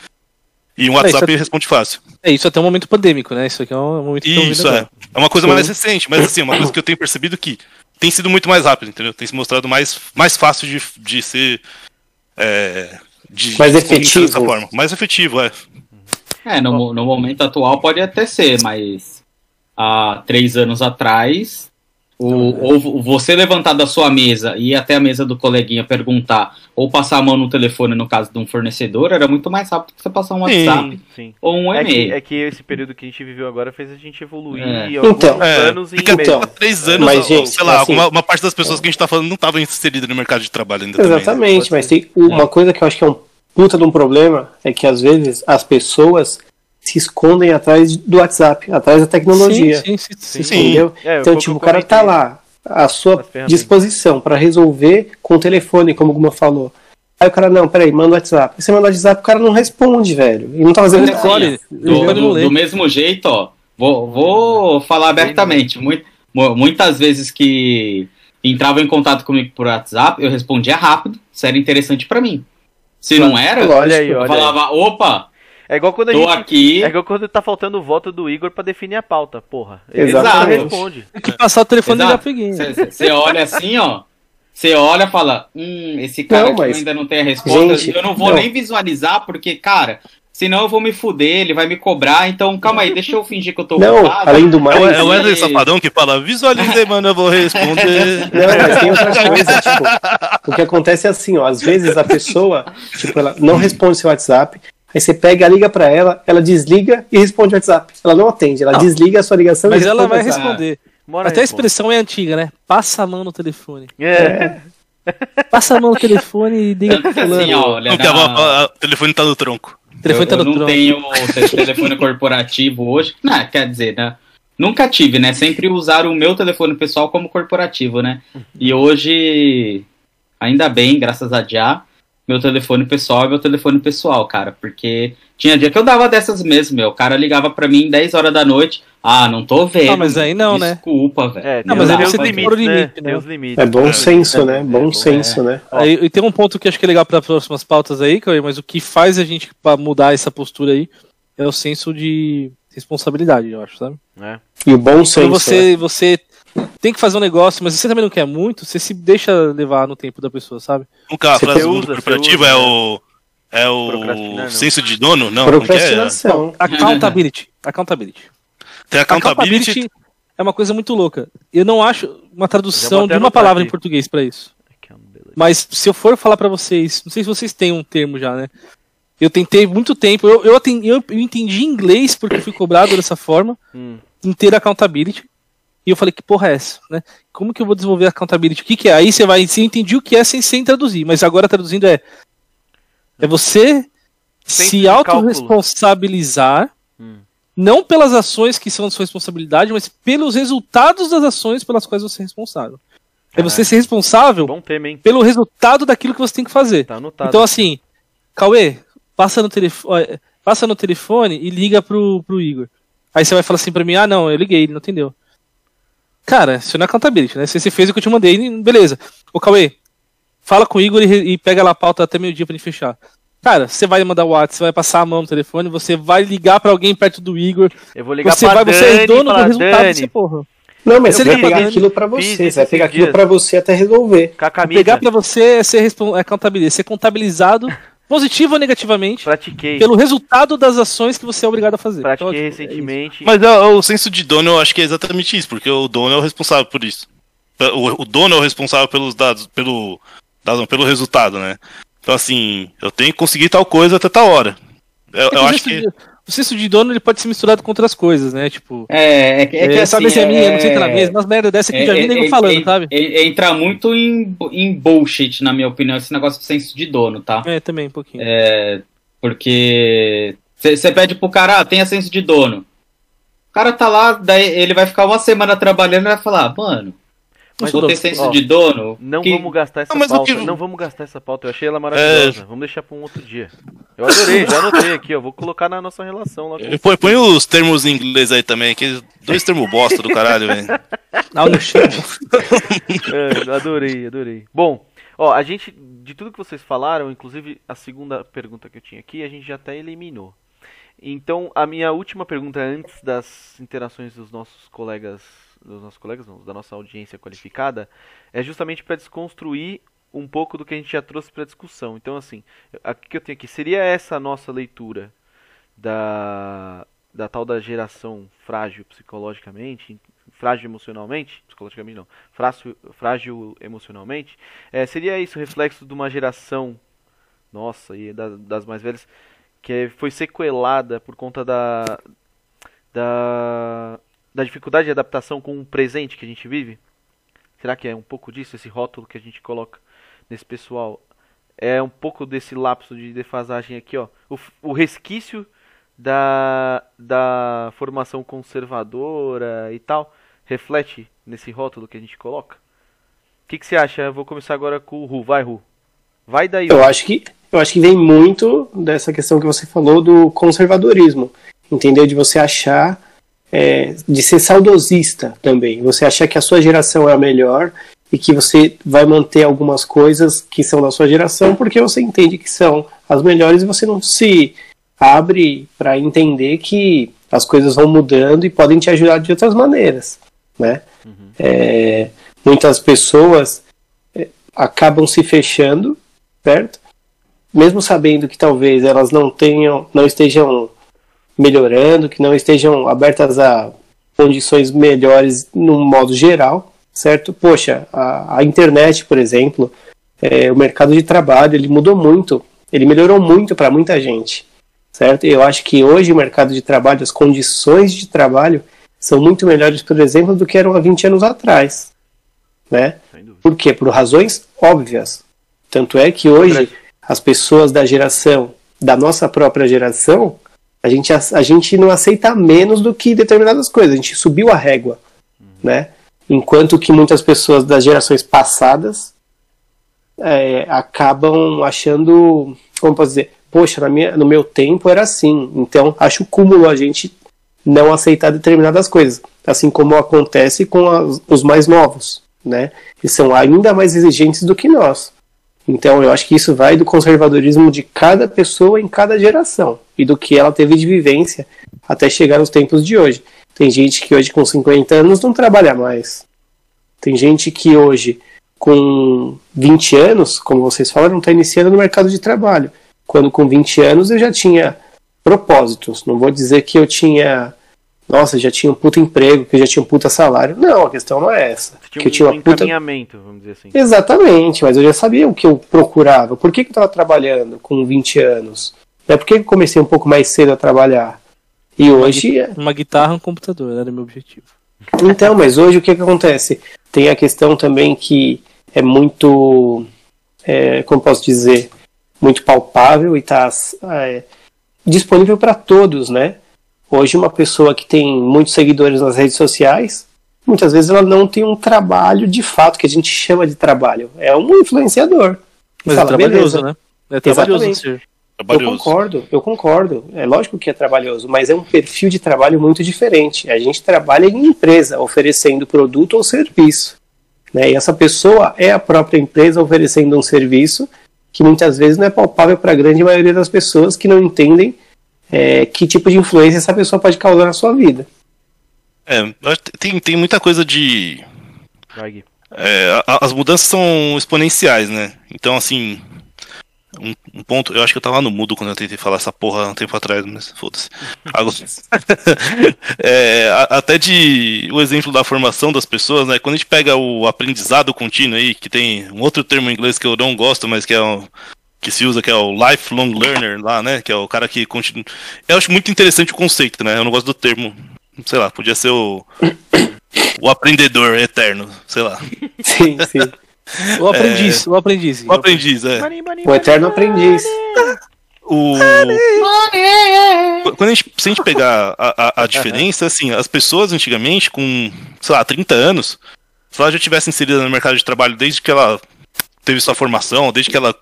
E um isso WhatsApp é- responde fácil. É, isso até um momento pandêmico, né? Isso aqui é um momento Isso, é. agora. É uma coisa mais recente, mas assim, é uma coisa que eu tenho percebido que tem sido muito mais rápido, entendeu? Tem se mostrado mais, mais fácil de, de ser. É, de, Mais efetivo. dessa forma. Mais efetivo, é. É, no, no momento atual pode até ser, mas há três anos atrás, o, ou você levantar da sua mesa e ir até a mesa do coleguinha perguntar, ou passar a mão no telefone no caso de um fornecedor, era muito mais rápido que você passar um Sim. WhatsApp Sim. ou um É que, e-mail. é que esse período que a gente viveu agora fez a gente evoluir É. alguns Então, É, anos em porque até meses. há três anos, Mas, ou, gente, sei lá, assim- alguma, uma parte das pessoas que a gente tá falando não estavam inseridas no mercado de trabalho ainda também. né? Exatamente, mas tem uma coisa que eu acho que é um puta de um problema, é que às vezes as pessoas se escondem atrás do WhatsApp, atrás da tecnologia. Sim, sim, sim. sim. Entendeu? É, então, tipo, o cara tá comentei. lá, à sua ferramentas. disposição para resolver com o telefone, como o Guma falou. Aí o cara, não, peraí, manda o WhatsApp. Aí você manda o WhatsApp, o cara não responde, velho. E não tá fazendo nada. do, do- do mesmo jeito, ó, vou, vou falar abertamente. Mui- mu- muitas vezes que entravam em contato comigo por WhatsApp, eu respondia rápido, se era interessante pra mim. Se não era, eu Olha aí, olha aí. falava, opa, É igual quando a tô gente. aqui. É igual quando tá faltando o voto do Igor pra definir a pauta, porra. Ele não responde. Tem que passar o telefone e ligar pro Iguinho. Você olha assim, ó. Você olha e fala, hum, esse cara Não, aqui mas- ainda não tem a resposta. Gente, eu não vou não. nem visualizar, porque, cara, senão eu vou me fuder, ele vai me cobrar. Então, calma aí, deixa eu fingir que eu tô Não, ocupado. além do mais. é o Wesley Safadão que fala, visualizei, mano, eu vou responder. Não, mas tem outra coisa, tipo, o que acontece é assim, ó, às vezes a pessoa, tipo, ela não responde seu WhatsApp, aí você pega, liga pra ela, ela desliga e responde o WhatsApp. Ela não atende, ela desliga a sua ligação Mas e ela responde vai o WhatsApp. responder. Bora Até a expressão é antiga, né? Passa a mão no telefone. É. Passa a mão no telefone e liga pro que assim, fulano. ó, olha, Não, na- a- o telefone tá no tronco. O telefone eu, tá eu no não tronco. tenho te- telefone corporativo hoje. Não, quer dizer, né? nunca tive, né? Sempre usaram o meu telefone pessoal como corporativo, né? E hoje, ainda bem, graças a Já, meu telefone pessoal é meu telefone pessoal, cara. Porque tinha dia que eu dava dessas mesmo, meu. O cara ligava pra mim 10 horas da noite. Ah, não tô vendo. Ah, mas aí não, né? Desculpa, velho. É, Não, mas aí tem você tem que limites, pôr o né? limite, né? Tem os limites. É bom né? senso, né? Bom bom, senso, né? Aí, e tem um ponto que eu acho que é legal para próximas pautas aí, Cauê, mas o que faz a gente pra mudar essa postura aí é o senso de responsabilidade, eu acho, sabe? né? E o bom Quando senso. né? você, você tem que fazer um negócio, mas você também não quer muito, você se deixa levar no tempo da pessoa, sabe? Nunca a frase usa, do você corporativo usa, é o. É o senso de dono? Não, não quer. Accountability. Accountability. Tem accountability. Accountability é uma coisa muito louca. Eu não acho uma tradução de uma palavra aqui. em português pra isso. Accountability. Mas se eu for falar pra vocês, não sei se vocês têm um termo já, né? Eu tentei muito tempo, eu, eu, eu, eu entendi inglês porque eu fui cobrado dessa forma, Hum, inteira accountability. E eu falei, que porra é essa? Né? Como que eu vou desenvolver accountability? O que, que é? Aí você vai, você entendi o que é sem, sem traduzir, mas agora traduzindo é. É você se autorresponsabilizar, Hum. não pelas ações que são sua responsabilidade, mas pelos resultados das ações pelas quais você é responsável. É você ser responsável tema, pelo resultado daquilo que você tem que fazer. Tá anotado. Então, assim, Cauê, passa no, telefone, passa no telefone e liga pro, pro Igor. Aí você vai falar assim pra mim, ah, não, eu liguei, ele não entendeu. Cara, isso não é accountability, né? Você, você fez o que eu te mandei, beleza. Ô, Cauê, fala com o Igor e, e pega lá a pauta até meio-dia pra gente fechar. Cara, você vai mandar o WhatsApp, você vai passar a mão no telefone, você vai ligar pra alguém perto do Igor, Eu vou ligar você pra vai, Dani você é dono do resultado Dani, dessa porra. Não, mas Você você vai pegar aquilo pra Fiz você. Você vai pegar aquilo dias. pra você até resolver. Pegar pra você é ser, respon- é contabilidade, ser contabilizado, positivo ou negativamente, pratiquei. pelo resultado das ações que você é obrigado a fazer. Pratiquei Então, tipo, é recentemente. Mas é, o senso de dono eu acho que é exatamente isso, porque o dono é o responsável por isso. O, o dono é o responsável pelos dados, pelo, dados não, pelo resultado, né? Então assim, eu tenho que conseguir tal coisa até tal hora. Eu, É eu acho que. de- O senso de dono ele pode ser misturado com outras coisas, né? Tipo, É, é, que- é que é, assim, sabe se é minha, não sei é- na mesa, umas merda dessa que eu já vi é- nego é- falando, é- sabe? é- entra muito em, em bullshit, na minha opinião, esse negócio de senso de dono, tá? É, também, um pouquinho. Porque você pede pro cara, ah, tenha senso de dono. O cara tá lá, daí ele vai ficar uma semana trabalhando e vai falar, mano, Mas, vou ter senso ó, de dono. Não que- vamos gastar essa Não, pauta. que- Não vamos gastar essa pauta. Eu achei ela maravilhosa. Vamos deixar pra um outro dia. Eu adorei, já anotei aqui, ó. Vou colocar na nossa relação lá com Põe, põe os termos em inglês aí também, que dois termos bosta do caralho, velho. No chão. É, adorei, adorei. Bom, ó, a gente, de tudo que vocês falaram, inclusive a segunda pergunta que eu tinha aqui, a gente já até eliminou. Então, a minha última pergunta antes das interações dos nossos colegas, dos nossos colegas, não, da nossa audiência qualificada, é justamente para desconstruir um pouco do que a gente já trouxe para discussão. Então, assim, aqui que eu tenho aqui? Seria essa a nossa leitura da da tal da geração frágil psicologicamente, frágil emocionalmente, psicologicamente não, frágil, frágil emocionalmente, é, seria isso reflexo de uma geração, nossa, e da- das mais velhas, que foi sequelada por conta da, da, da dificuldade de adaptação com o presente que a gente vive? Será que é um pouco disso, esse rótulo que a gente coloca nesse pessoal? É um pouco desse lapso de defasagem aqui, ó. O, o resquício da, da formação conservadora e tal reflete nesse rótulo que a gente coloca? O que, que você acha? Eu vou começar agora com o Ru. Vai, Ru. Vai daí. Eu acho que eu acho que vem muito dessa questão que você falou do conservadorismo, entendeu? De você achar, é, de ser saudosista também. Você achar que a sua geração é a melhor e que você vai manter algumas coisas que são da sua geração porque você entende que são as melhores e você não se abre para entender que as coisas vão mudando e podem te ajudar de outras maneiras, né? É, muitas pessoas é, acabam se fechando, certo? Mesmo sabendo que talvez elas não tenham, não estejam melhorando, que não estejam abertas a condições melhores no modo geral, certo? Poxa, a, a internet, por exemplo, é, o mercado de trabalho, ele mudou muito, ele melhorou muito para muita gente, certo? Eu acho que hoje o mercado de trabalho, as condições de trabalho são muito melhores, por exemplo, do que eram há 20 anos atrás, né? Por quê? Por razões óbvias. Tanto é que hoje as pessoas da geração, da nossa própria geração, a gente, a, a gente não aceita menos do que determinadas coisas, a gente subiu a régua, né? Enquanto que muitas pessoas das gerações passadas é, acabam achando, como posso dizer, poxa, na minha, no meu tempo era assim, então acho cúmulo a gente não aceitar determinadas coisas, assim como acontece com as, os mais novos, né? Que são ainda mais exigentes do que nós. Então eu acho que isso vai do conservadorismo de cada pessoa em cada geração e do que ela teve de vivência até chegar nos tempos de hoje. Tem gente que hoje com 50 anos não trabalha mais. Tem gente que hoje com 20 anos, como vocês falaram, está iniciando no mercado de trabalho. Quando com 20 anos eu já tinha propósitos. Não vou dizer que eu tinha nossa, já tinha um puta emprego, que eu já tinha um puta salário. Não, a questão não é essa. Você tinha que um eu tinha uma puta... encaminhamento, vamos dizer assim. Exatamente, mas eu já sabia o que eu procurava. Por que, que eu estava trabalhando com 20 anos? É por que eu comecei um pouco mais cedo a trabalhar? E hoje. é- Uma guitarra e um computador, era meu objetivo. Então, mas hoje o que, que acontece? Tem a questão também que é muito. É, como posso dizer? Muito palpável e está disponível para todos, né? Hoje, uma pessoa que tem muitos seguidores nas redes sociais, muitas vezes ela não tem um trabalho de fato, que a gente chama de trabalho. É um influenciador. Mas Fala, é trabalhoso, beleza. né? É trabalhoso Exatamente. ser. Eu Trabalhoso. concordo, eu concordo. É lógico que é trabalhoso, mas é um perfil de trabalho muito diferente. A gente trabalha em empresa, oferecendo produto ou serviço. Né? E essa pessoa é a própria empresa oferecendo um serviço que muitas vezes não é palpável para a grande maioria das pessoas que não entendem é, que tipo de influência essa pessoa pode causar na sua vida. É, tem, tem muita coisa de. É, a- as mudanças são exponenciais, né? Então, assim. Um, um ponto. Eu acho que eu tava no mudo quando eu tentei falar essa porra há um tempo atrás, mas foda-se. É, até de. O exemplo da formação das pessoas, né? Quando a gente pega o aprendizado contínuo aí, que tem um outro termo em inglês que eu não gosto, mas que é o. Que se usa, que é o lifelong learner lá, né? Que é o cara que continua. Eu acho muito interessante o conceito, né? Eu não gosto do termo. Sei lá, podia ser o. O aprendedor eterno, sei lá. Sim, sim. O aprendiz, o aprendiz. O aprendiz, é. O eterno aprendiz. O... Quando a gente, se a gente pegar a, a, a diferença, assim, as pessoas antigamente, com, sei lá, 30 anos, se ela já tivesse inserida no mercado de trabalho desde que ela teve sua formação, desde que ela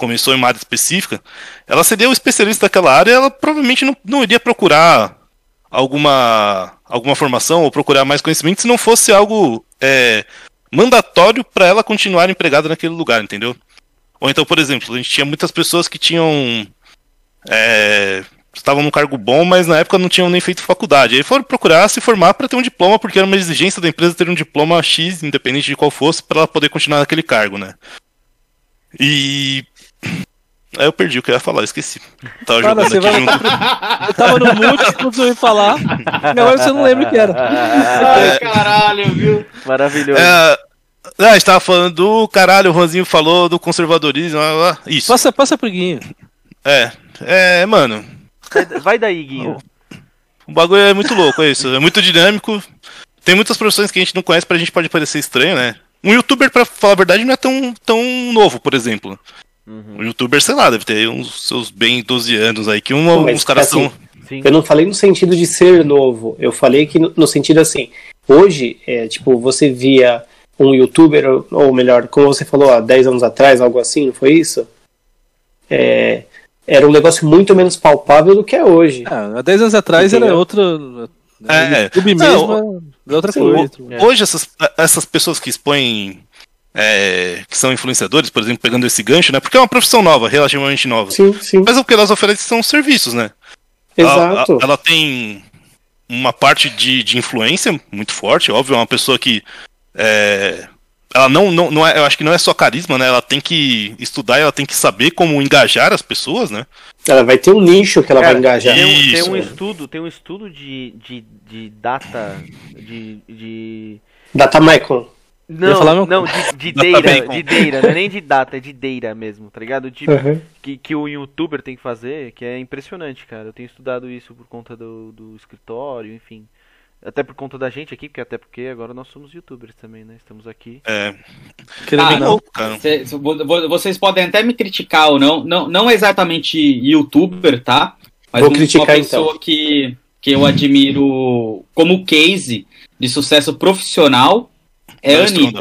começou em uma área específica, ela seria o especialista daquela área, ela provavelmente não, não iria procurar alguma, alguma formação ou procurar mais conhecimento se não fosse algo é, mandatório para ela continuar empregada naquele lugar, entendeu? Ou então, por exemplo, a gente tinha muitas pessoas que tinham. É, estavam num cargo bom, mas na época não tinham nem feito faculdade. Aí foram procurar se formar para ter um diploma, porque era uma exigência da empresa ter um diploma X, independente de qual fosse, para ela poder continuar naquele cargo, né? E. Aí eu perdi o que eu ia falar, esqueci. Tava Cara, jogando aqui vai junto. Eu tava no mute quando você veio falar. Agora você não lembra o que era. Ai, caralho, viu? Maravilhoso. É, ah, a gente tava falando do caralho, o Juanzinho falou do conservadorismo. Isso. Passa, passa pro Guinho. É. É, mano. Vai- Vai daí, Guinho. O bagulho é muito louco, é isso. É muito dinâmico. Tem muitas profissões que a gente não conhece, pra gente pode parecer estranho, né? Um youtuber, pra falar a verdade, não é tão, tão novo, por exemplo. Um youtuber, sei lá, deve ter uns seus bem 12 anos aí, que uma, Mas, uns caras assim, são. Sim. Eu não falei no sentido de ser novo, eu falei que no, no sentido assim, hoje, é, tipo, você via um youtuber, ou- ou melhor, como você falou, há 10 anos atrás, algo assim, não foi isso? É, era um negócio muito menos palpável do que é hoje. Ah, há 10 anos atrás era Entendeu? outra. É, o YouTube não, mesmo é outra sim, coisa. É. Hoje, essas, essas pessoas que expõem. É, que são influenciadores, por exemplo, pegando esse gancho, né? Porque é uma profissão nova, relativamente nova. Sim, sim, Mas o que elas oferecem são serviços, né? exato. Ela, ela tem uma parte de, de influência muito forte, óbvio, é uma pessoa que. é, ela não, não, não é, eu acho que não é só carisma, né? Ela tem que estudar, ela tem que saber como engajar as pessoas, né? Ela vai ter um nicho que ela Cara, vai engajar. Tem um, tem um estudo, tem um estudo de, de, de data de, de Data Michael. Não, falar meu- não, de, de Data deira, de deira, não é nem de data, é de deira mesmo, tá ligado? Tipo, Uhum. que, que o youtuber tem que fazer, que é impressionante, cara. Eu tenho estudado isso por conta do, do escritório, enfim. Até por conta da gente aqui, porque até porque agora nós somos youtubers também, né? Estamos aqui. É, Querendo Ah, não. louco, cara. Cê- cê- vo- vo- vocês podem até me criticar ou não, não, não exatamente youtuber, tá? Mas Vou uma criticar, pessoa então. que, que eu admiro como case de sucesso profissional é Não, a Anitta.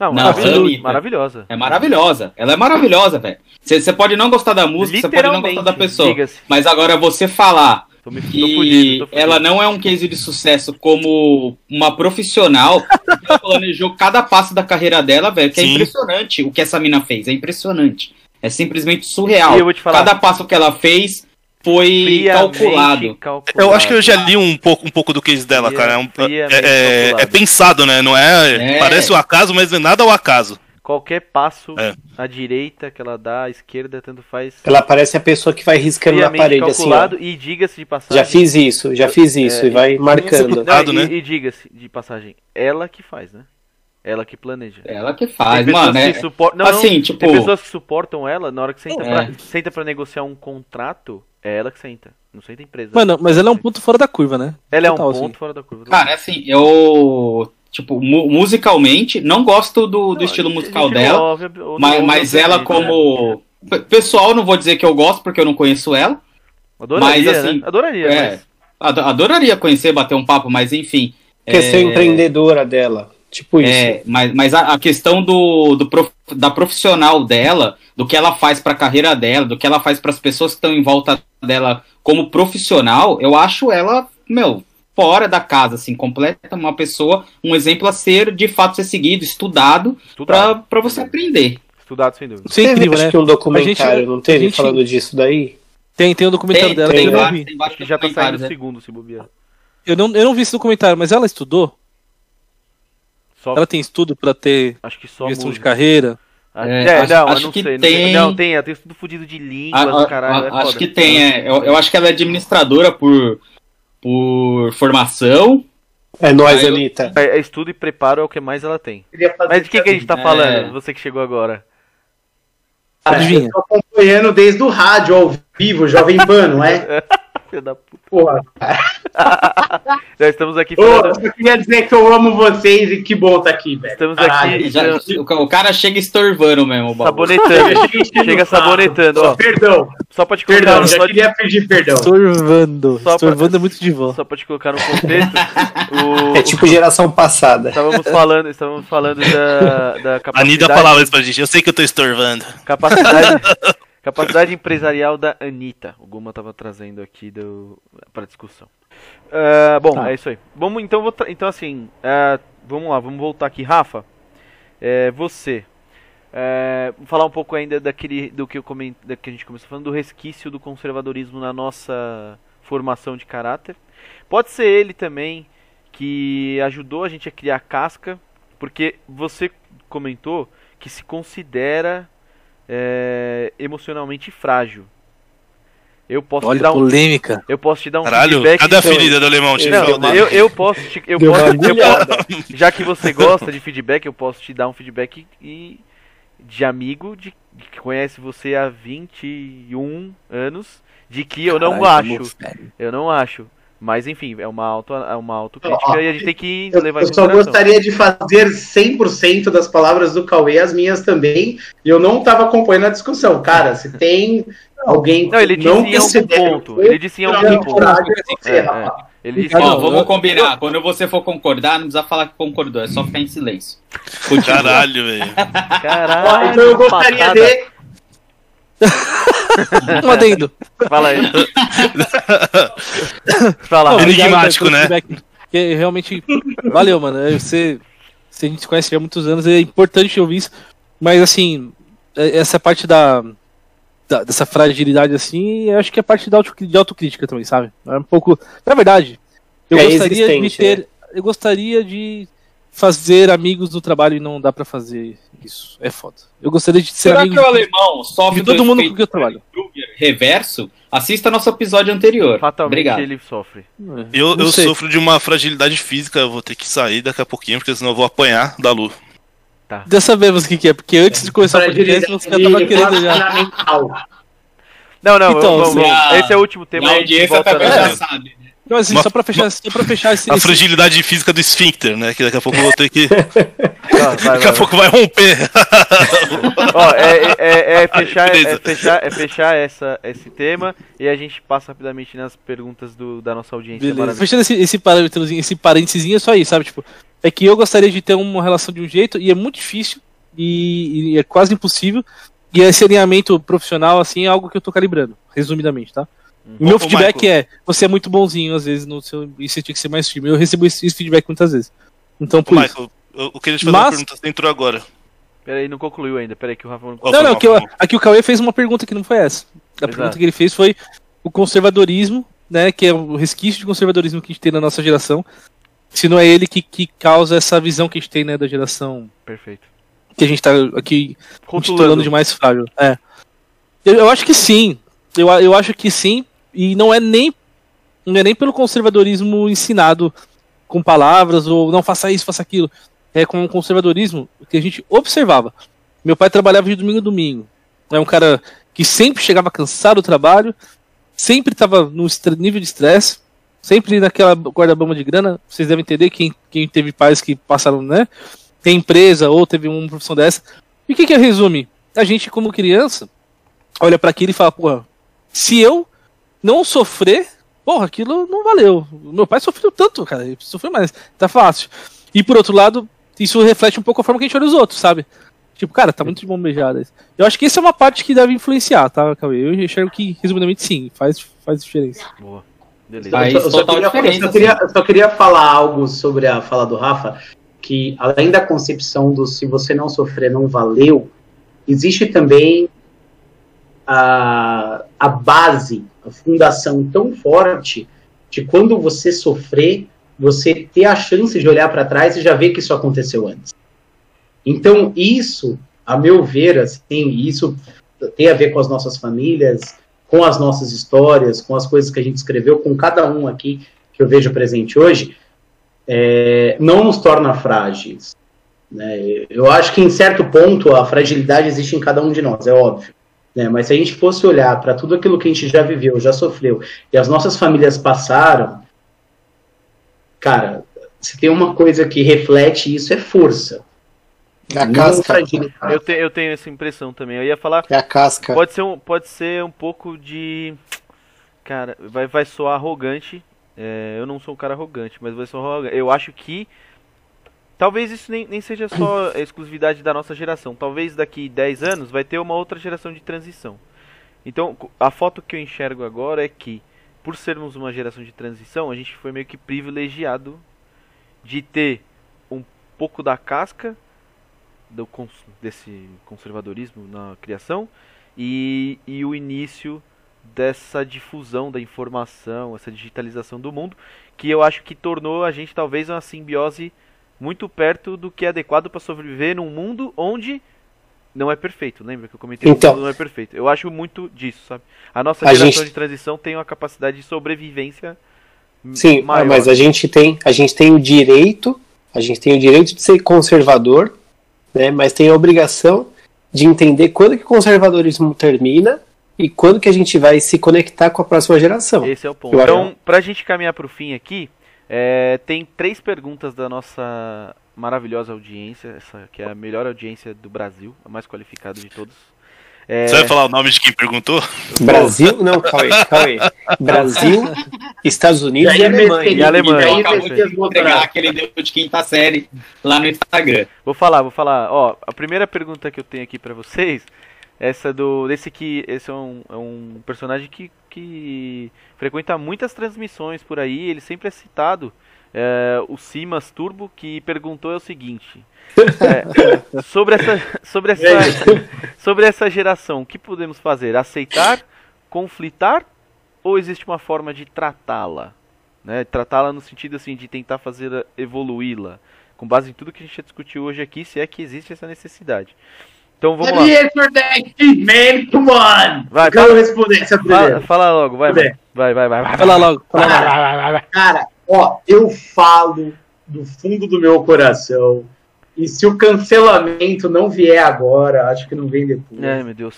Não, Não, maravilhosa. Anitta. maravilhosa. É maravilhosa. Ela é maravilhosa, velho. Você pode não gostar da música, você pode não gostar da pessoa. Mas agora você falar Tô me tô que fudido, ela não é um case de sucesso como uma profissional, porque ela planejou cada passo da carreira dela, velho, que é Sim. impressionante o que essa mina fez. É impressionante. É simplesmente surreal. Eu vou te falar. Cada passo que ela fez foi calculado. calculado. Eu acho que eu já li um pouco, um pouco do case dela, Fria- cara. É, um- é- é- calculado. é pensado, né? Não é, É. Parece o acaso, mas não é nada ao acaso. Qualquer passo É. à direita que ela dá, à esquerda, tanto faz. Ela parece a pessoa que vai riscando na parede assim, ó. calculado e diga-se de passagem. Já fiz isso, já fiz isso, É, e vai marcando. Não, e, né? e diga-se de passagem, ela que faz, né? Ela que planeja. Ela que faz, mano. É, que supor- não, assim, não, tipo. Tem pessoas que suportam ela na hora que senta, É. pra, senta pra negociar um contrato, é ela que senta. Não senta a empresa. Mano, mas ela é um ponto fora da curva, né? ela é um total, ponto assim. fora da curva. Cara, assim, eu. Tipo, mu- musicalmente, não gosto do, do Não, estilo musical dela. ouve, ouve, Mas, ouve, mas ela, né? como. Pessoal, não vou dizer que eu gosto, porque eu não conheço ela. Adoraria, mas, assim, né? Adoraria, é, mas... Ado- Adoraria conhecer, bater um papo, mas enfim. Questão é, empreendedora dela. Tipo isso. É, mas, mas a, a questão do, do prof- da profissional dela, do que ela faz pra carreira dela, do que ela faz pras pessoas que estão em volta dela como profissional, eu acho ela, meu, fora da casa, assim, completa uma pessoa, um exemplo a ser, de fato, ser seguido, estudado, pra, Estudado. pra você aprender. Estudado, sem dúvida. Isso é incrível, acho né? que um documentário, A gente- não teve, a gente- falando disso daí? Tem, tem um documentário Tem, dela tem não vários, tem Acho vários que já tá saindo né? segundo, se bobear. Eu não, eu não vi esse documentário, mas ela estudou? Só, Ela tem estudo pra ter acho que só gestão de música. carreira? Ah, É, É, acho- não, eu acho não que sei. não tem-. Não, tem, ela tem tudo fudido de A- línguas, a- caralho. a- é acho foda. que tem, é. Eu, eu acho que ela é administradora por, por formação. É nóis, Ah, eu- Anitta. É, é estudo e preparo é o que mais ela tem. Mas de que, que a gente tá É. falando? Você que chegou agora. Ah, Adivinha? eu tô acompanhando desde o rádio ao vivo, Jovem Pan, não é? Filho da puta. Porra. Já estamos aqui Ô, falando. eu só queria dizer que eu amo vocês e que bom tá aqui, velho. Estamos Caralho. aqui Já- o, o cara chega estorvando mesmo. o sabonetando. Chega sabonetando, ó. Perdão, Só pra te colocar, perdão, no- já queria pedir perdão. Estorvando. Só pra- Estorvando é muito de vó. só pra te colocar no contexto. o- É tipo geração passada. Estávamos falando, estávamos falando da, da A capacidade, Nida falava isso pra gente. Eu sei que eu tô estorvando. capacidade, capacidade empresarial da Anitta. O Guma tava trazendo aqui do, pra discussão. Ah, bom, Tá. é isso aí. Vamos, então, tra- então assim, ah, vamos lá, vamos voltar aqui. Rafa, é, você, é, falar um pouco ainda daquele, do que, eu coment, da que a gente começou falando, do resquício do conservadorismo na nossa formação de caráter. Pode ser ele também que ajudou a gente a criar casca, porque você comentou que se considera é, emocionalmente frágil. Eu posso te Olha, dar um, polêmica. eu posso te dar um Caralho, feedback. cadê a então, ferida do alemão? Te não, eu, eu posso te, eu Deu posso, eu já que você gosta de feedback, eu posso te dar um feedback e, de amigo de, que conhece você há 21 anos, de que eu não Caralho, acho, eu não acho. Mas enfim, é uma auto, é uma autocrítica Ó, e a gente tem que Eu, levar em eu só gostaria de fazer 100% das palavras do Cauê, as minhas também, e eu não estava acompanhando a discussão. Cara, se tem alguém Não, ele que disse não em algum ponto. Ele disse em algum ponto. é você, É, rapaz. Ele disse Ó, não, vamos eu- combinar. Quando você for concordar, não precisa falar que concordou, é só ficar em silêncio. Continua. Caralho, velho. Caralho, então eu gostaria patada. de. Um adendo. Fala aí. Fala, Não, Enigmático, né? Porque realmente, valeu, mano. Você, você a gente se conhece há muitos anos, é importante ouvir isso. Mas assim, é- essa parte da, da- dessa fragilidade assim, eu acho que é parte da auto, de autocrítica também, sabe? É um pouco. Na verdade, eu É gostaria de ter. Eu gostaria de fazer amigos no trabalho e não dá pra fazer isso. É foda. Eu gostaria de ser Será amigo que o alemão sofre de todo do mundo com que eu trabalho. Reverso? Assista nosso episódio anterior. Fatalmente Obrigado. ele sofre. Eu, Não eu sei. sofro de uma fragilidade física, eu vou ter que sair daqui a pouquinho, porque senão eu vou apanhar da Lu. Já sabemos o que, que é, porque antes de começar o podcast, você já tava querendo já. Não, não, Então, vamos, vamos, a- esse é o último tema. a aí a gente audiência volta também já sabe. Então, assim, Uma- só pra fechar, só pra fechar esse. A esse- fragilidade física do esfíncter, né? Que daqui a pouco eu vou ter que. Vai, Daqui a vai, pouco vai romper. Ó, é, é- é- é fechar, é fechar, é fechar essa, esse tema e a gente passa rapidamente nas perguntas do, da nossa audiência Beleza. Fechando esse, esse parâmetrozinho, esse parênteses é só isso, sabe? Tipo, é que eu gostaria de ter uma relação de um jeito e é muito difícil e, e é quase impossível. E esse alinhamento profissional, assim, é algo que eu tô calibrando, resumidamente, tá? O meu Ô, feedback Michael. é, você é muito bonzinho às vezes no seu, e você tinha que ser mais firme. Eu recebo esse, esse feedback muitas vezes. Então, por isso. Michael, eu, eu queria te fazer uma Mas- pergunta, você entrou agora. Peraí, não concluiu ainda. Peraí que o Rafa não concluiu. Não, não, que eu- aqui o Cauê fez uma pergunta que não foi essa. A Exato. pergunta que ele fez foi o conservadorismo, né? Que é o resquício de conservadorismo que a gente tem na nossa geração. Se não é ele que, que causa essa visão que a gente tem, né, da geração Perfeito. que a gente tá aqui intitulando Rotulando. de mais frágil. É. Eu, eu acho que sim. Eu, eu acho que sim. E não é nem não é nem pelo conservadorismo ensinado com palavras ou não faça isso, faça aquilo. É com o conservadorismo que a gente observava. Meu pai trabalhava de domingo a domingo. É um cara que sempre chegava cansado do trabalho, sempre estava no nível de estresse, sempre naquela guarda-bamba de grana. Vocês devem entender quem, quem teve pais que passaram, né? Tem empresa ou teve uma profissão dessa. E o que, que resume? A gente, como criança, olha para aquilo e fala, porra, se eu não sofrer, porra, aquilo não valeu. Meu pai sofreu tanto, cara, ele sofreu mais, tá fácil. E por outro lado, isso reflete um pouco a forma que a gente olha os outros, sabe? Tipo, cara, tá muito de mão beijada. Eu acho que essa é uma parte que deve influenciar, tá, Cauê? Eu enxergo que, resumidamente, sim, faz, faz diferença. Boa. Beleza. Eu só- eu só queria- só, queria, eu só queria falar algo sobre a fala do Rafa, que além da concepção do se você não sofrer, não valeu, existe também a, a base, fundação tão forte de quando você sofrer, você ter a chance de olhar para trás e já ver que isso aconteceu antes. Então, isso, a meu ver, assim, isso tem a ver com as nossas famílias, com as nossas histórias, com as coisas que a gente escreveu, com cada um aqui que eu vejo presente hoje, é, não nos torna frágeis. né? Eu acho que em certo ponto a fragilidade existe em cada um de nós, é óbvio. Né? Mas se a gente fosse olhar para tudo aquilo que a gente já viveu, já sofreu, e as nossas famílias passaram, cara, se tem uma coisa que reflete isso é força. É a não casca. Eu, te- eu tenho essa impressão também. Eu ia falar. É a casca. Pode ser um, pode ser um pouco de. Cara, vai, vai soar arrogante. É, eu não sou um cara arrogante, mas vai soar arrogante. Eu acho que. Talvez isso nem, nem seja só a exclusividade da nossa geração. Talvez daqui 10 anos vai ter uma outra geração de transição. Então, a foto que eu enxergo agora é que, por sermos uma geração de transição, a gente foi meio que privilegiado de ter um pouco da casca do cons- desse conservadorismo na criação e, e o início dessa difusão da informação, essa digitalização do mundo, que eu acho que tornou a gente talvez uma simbiose muito perto do que é adequado para sobreviver num mundo onde não é perfeito. Lembra que eu comentei que o Então. não é perfeito? Eu acho muito disso, sabe? A nossa A geração gente- de transição tem uma capacidade de sobrevivência Sim, maior. mas a gente tem, a gente tem o direito, a gente tem o direito de ser conservador, né? Mas tem a obrigação de entender quando que o conservadorismo termina e quando que a gente vai se conectar com a próxima geração. Esse é o ponto. Eu acho- Então, pra gente caminhar pro fim aqui, é, tem três perguntas da nossa maravilhosa audiência, essa que é a melhor audiência do Brasil, a mais qualificada de todos. É, Você vai falar o nome de quem perguntou? Brasil, não, Cauê, Cauê. Brasil, Estados Unidos e, Alemanha. E Alemanha. E aí, Acabou de entregar aquele deu de quinta série lá no Instagram. Vou falar, vou falar. Ó, a primeira pergunta que eu tenho aqui pra vocês, essa do desse que esse é um, é um personagem que, que frequenta muitas transmissões por aí, ele sempre é citado. É, o Simas Turbo que perguntou é o seguinte: é, sobre essa sobre essa sobre essa geração, o que podemos fazer? Aceitar, conflitar ou existe uma forma de tratá-la? Né? Tratá-la no sentido assim de tentar fazer evoluí-la com base em tudo que a gente já discutiu hoje aqui, se é que existe essa necessidade. Então vamos lá. Let me answer that, man, come on! Vai, Eu quero fala- responder essa Fala, fala logo, vai, vai, vai, vai, vai. Fala logo. Fala logo. Cara, cara, ó, eu falo do fundo do meu coração. E se o cancelamento não vier agora, acho que não vem depois. Ai, meu Deus.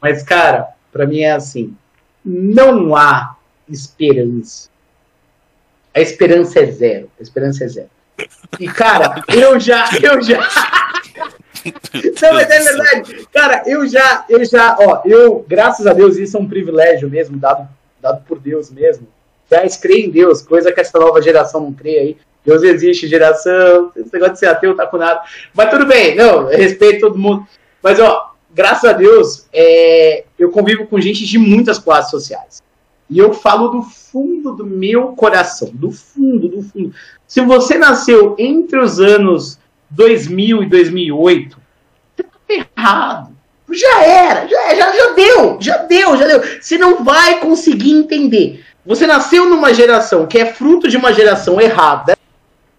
Mas, cara, pra mim é assim: não há esperança. A esperança é zero. A esperança é zero. E, cara, eu já, eu já. Não, mas é verdade. Cara, eu já, eu já, ó, eu, graças a Deus, isso é um privilégio mesmo, dado, dado por Deus mesmo. Já creio em Deus, coisa que essa nova geração não crê aí. Deus existe, geração, esse negócio de ser ateu tá com nada. Mas tudo bem, não, eu respeito todo mundo. Mas, ó, graças a Deus, é, eu convivo com gente de muitas classes sociais. E eu falo do fundo do meu coração, do fundo, do fundo. Se você nasceu entre os anos 2000 e 2008, você tá errado. Já era, já, já, já deu, já deu, já deu. Você não vai conseguir entender. Você nasceu numa geração que é fruto de uma geração errada,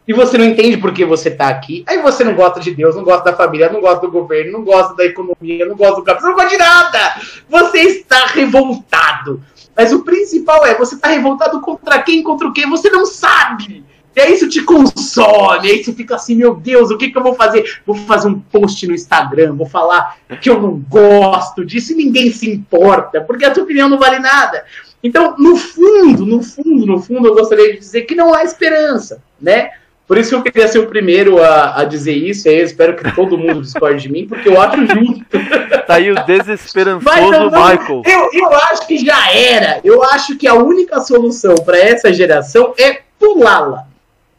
e você não entende por que você tá aqui, aí você não gosta de Deus, não gosta da família, não gosta do governo, não gosta da economia, não gosta do capital, não gosta de nada! Você está revoltado. Mas o principal é, você está revoltado contra quem, contra o quê? Você não sabe! E aí isso te consome, aí isso fica assim, meu Deus, o que, que eu vou fazer? Vou fazer um post no Instagram, vou falar que eu não gosto disso e ninguém se importa, porque a tua opinião não vale nada. Então, no fundo, no fundo, no fundo, eu gostaria de dizer que não há esperança, né? Por isso que eu queria ser o primeiro a, a dizer isso, e aí eu espero que todo mundo discorde de mim, porque eu acho justo. Tá aí o desesperançoso não- Michael. eu, eu acho que já era. Eu acho que a única solução para essa geração é pulá-la.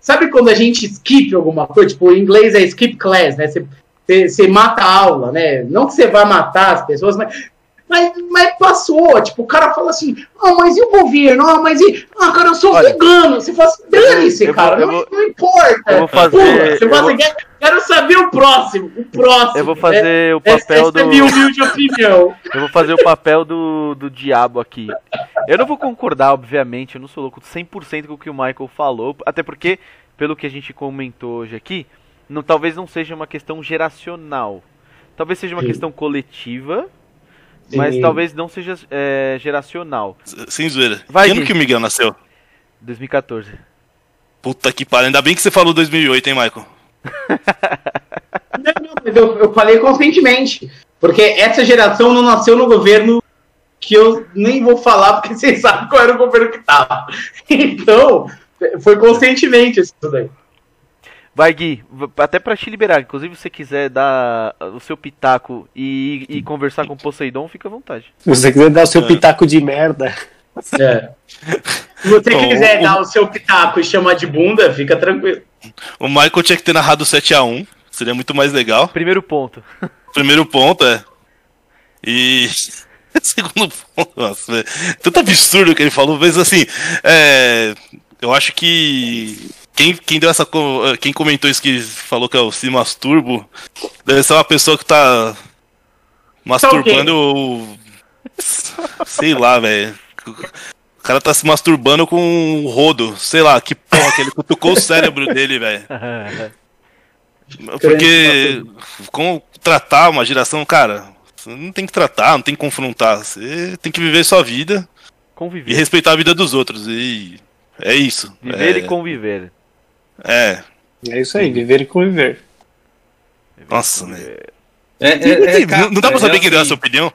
Sabe quando a gente skip alguma coisa? Tipo, em inglês é skip class, né? Você, mata a aula, né? Não que você vai matar as pessoas, mas, mas, mas passou. Tipo, o cara fala assim: ah, mas e o governo? Ah, mas e. Ah, cara, eu sou Olha, vegano. Você fala assim: dane-se, vou- cara. eu não, vou- não importa. eu vou fazer- Pula. Você fala vou- assim: quero, quero saber o próximo. O próximo. Eu vou né? fazer o Essa, papel essa é do. minha humilde opinião. Eu vou fazer o papel do, do diabo aqui. Eu não vou concordar, obviamente, eu não sou louco 100% com o que o Michael falou, até porque, pelo que a gente comentou hoje aqui, não, talvez não seja uma questão geracional. Talvez seja uma Sim. questão coletiva, mas Sim. talvez não seja é, geracional. Sem zoeira. Vai, que ano que o Miguel nasceu? 2014. Puta que pariu. Ainda bem que você falou 2008, hein, Michael? Não, não, mas eu, eu falei conscientemente. Porque essa geração não nasceu no governo que eu nem vou falar, porque vocês sabem qual era o governo que tava. Então, foi conscientemente isso daí. Vai, Gui, até pra te liberar, inclusive se você quiser dar o seu pitaco e, e conversar com o Poseidon, fica à vontade. Se você quiser dar o seu É. pitaco de merda. É. Se você Bom, quiser o- dar o seu pitaco e chamar de bunda, fica tranquilo. O Michael tinha que ter narrado 7x1. Seria muito mais legal. Primeiro ponto. Primeiro ponto, é. E. Segundo ponto, nossa, é tanto absurdo que ele falou, mas assim, é, eu acho que quem, quem deu essa. co- Quem comentou isso que falou que é o Se Masturbo, deve ser uma pessoa que tá masturbando. o- Sei lá, velho. O cara tá se masturbando com um rodo, sei lá, que porra, que ele cutucou o cérebro dele, velho. Porque como tratar uma geração, cara, você não tem que tratar, não tem que confrontar. Você tem que viver sua vida e Conviver. respeitar a vida dos outros. E é isso. Viver é, e conviver. É. É isso aí, viver e conviver. Nossa, né? É, Não, é, é, cara, não dá pra saber é quem deu assim, essa opinião?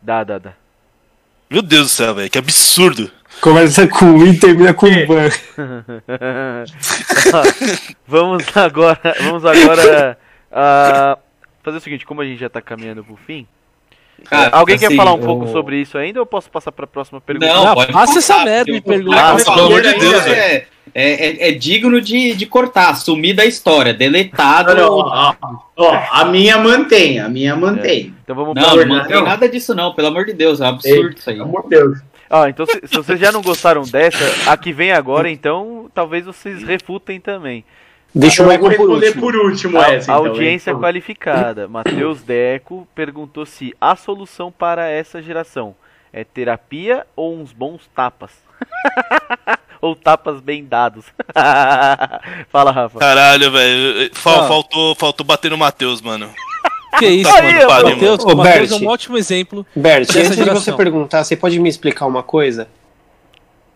Dá, dá, dá. Meu Deus do céu, velho, que absurdo. Começa com I e termina com ban. vamos agora, vamos agora ah, fazer o seguinte, como a gente já tá caminhando pro fim, cara, alguém quer assim, falar um eu- pouco sobre isso ainda ou eu posso passar pra próxima pergunta? Não, Não, pode passa essa merda e pergunta. Ah, Pelo amor de Deus, é, é, é, é digno de, de cortar, sumir da história, deletado. Olha, ó, ó, a minha mantém, a minha mantém. Então vamos Não, não mantém não. nada disso não, pelo amor de Deus, é um absurdo isso aí. Pelo amor de Deus. Ah, então se, se vocês já não gostaram dessa, a que vem agora, então talvez vocês refutem também. Deixa o eu vou Michael por responder último. por último A, essa. a então, audiência hein? qualificada. Matheus Deco perguntou se a solução para essa geração é terapia ou uns bons tapas. ou tapas bem dados. Fala, Rafa. Caralho, velho. Fal- Ah. faltou, faltou bater no Matheus, mano. Que isso, Aí, mano. rapaz. Matheus, Ô, o Matheus é Bert. um ótimo exemplo. Bert, antes de você perguntar, você pode me explicar uma coisa?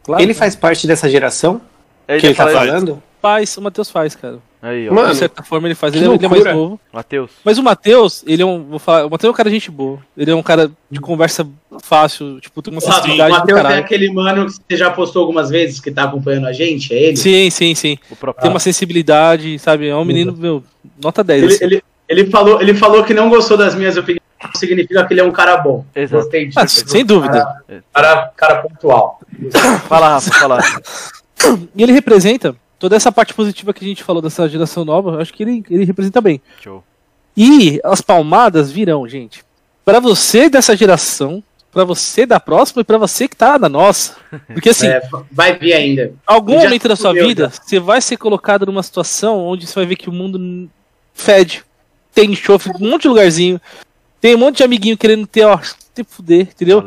Claro, Ele faz parte dessa geração Ele que ele tá fala- falando? Faz, o Matheus faz, cara. Aí, ó. Mano, de certa forma ele faz. Ele, é- ele é mais novo. Matheus. Mas o Matheus, ele é um. Vou falar, o Matheus é um cara de gente boa. Ele é um cara de conversa fácil, tipo, tem uma O sensibilidade do Matheus é aquele mano que você já postou algumas vezes que tá acompanhando a gente, é ele? Sim, sim, sim. O. Tem uma sensibilidade, sabe? É um menino, meu, nota 10. Ele, assim. ele, ele, falou, ele falou que não gostou das minhas opiniões, significa que ele é um cara bom. Exato. Gostei disso. Ah, sem dúvida. Cara, cara pontual. Fala, Rafa, fala. E ele representa toda essa parte positiva que a gente falou dessa geração nova, eu acho que ele, ele representa bem. Show. E as palmadas virão, gente. Pra você dessa geração, pra você da próxima e pra você que tá na nossa. Porque assim, É, vai vir ainda. algum já momento da sua vida, você vai ser colocado numa situação onde você vai ver que o mundo fede. Tem enxofre, um monte de lugarzinho. Tem um monte de amiguinho querendo ter, ó, te fuder, entendeu?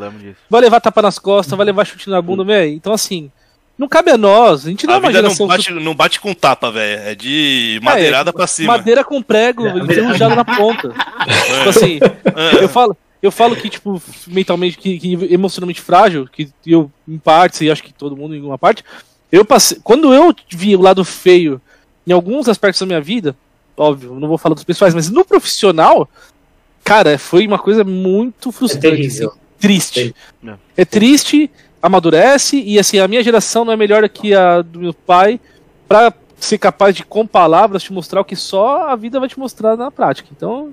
Vai levar tapa nas costas, vai levar chute na bunda, velho. Então, assim, não cabe a nós. A gente não é A uma vida não geração. bate, não bate com tapa, velho. É de madeirada pra cima. Madeira com prego É, enferrujado na ponta. tipo assim, É. eu falo, eu falo que, tipo, mentalmente, que, que emocionalmente frágil, que eu, em partes, e acho que todo mundo em uma parte, eu passei. Quando eu vi o lado feio em alguns aspectos da minha vida, óbvio, não vou falar dos pessoais, mas no profissional, cara, foi uma coisa muito É frustrante. terrível. assim, triste. É. É triste, amadurece, e assim, a minha geração não é melhor que a do meu pai pra ser capaz de, com palavras, te mostrar o que só a vida vai te mostrar na prática. Então,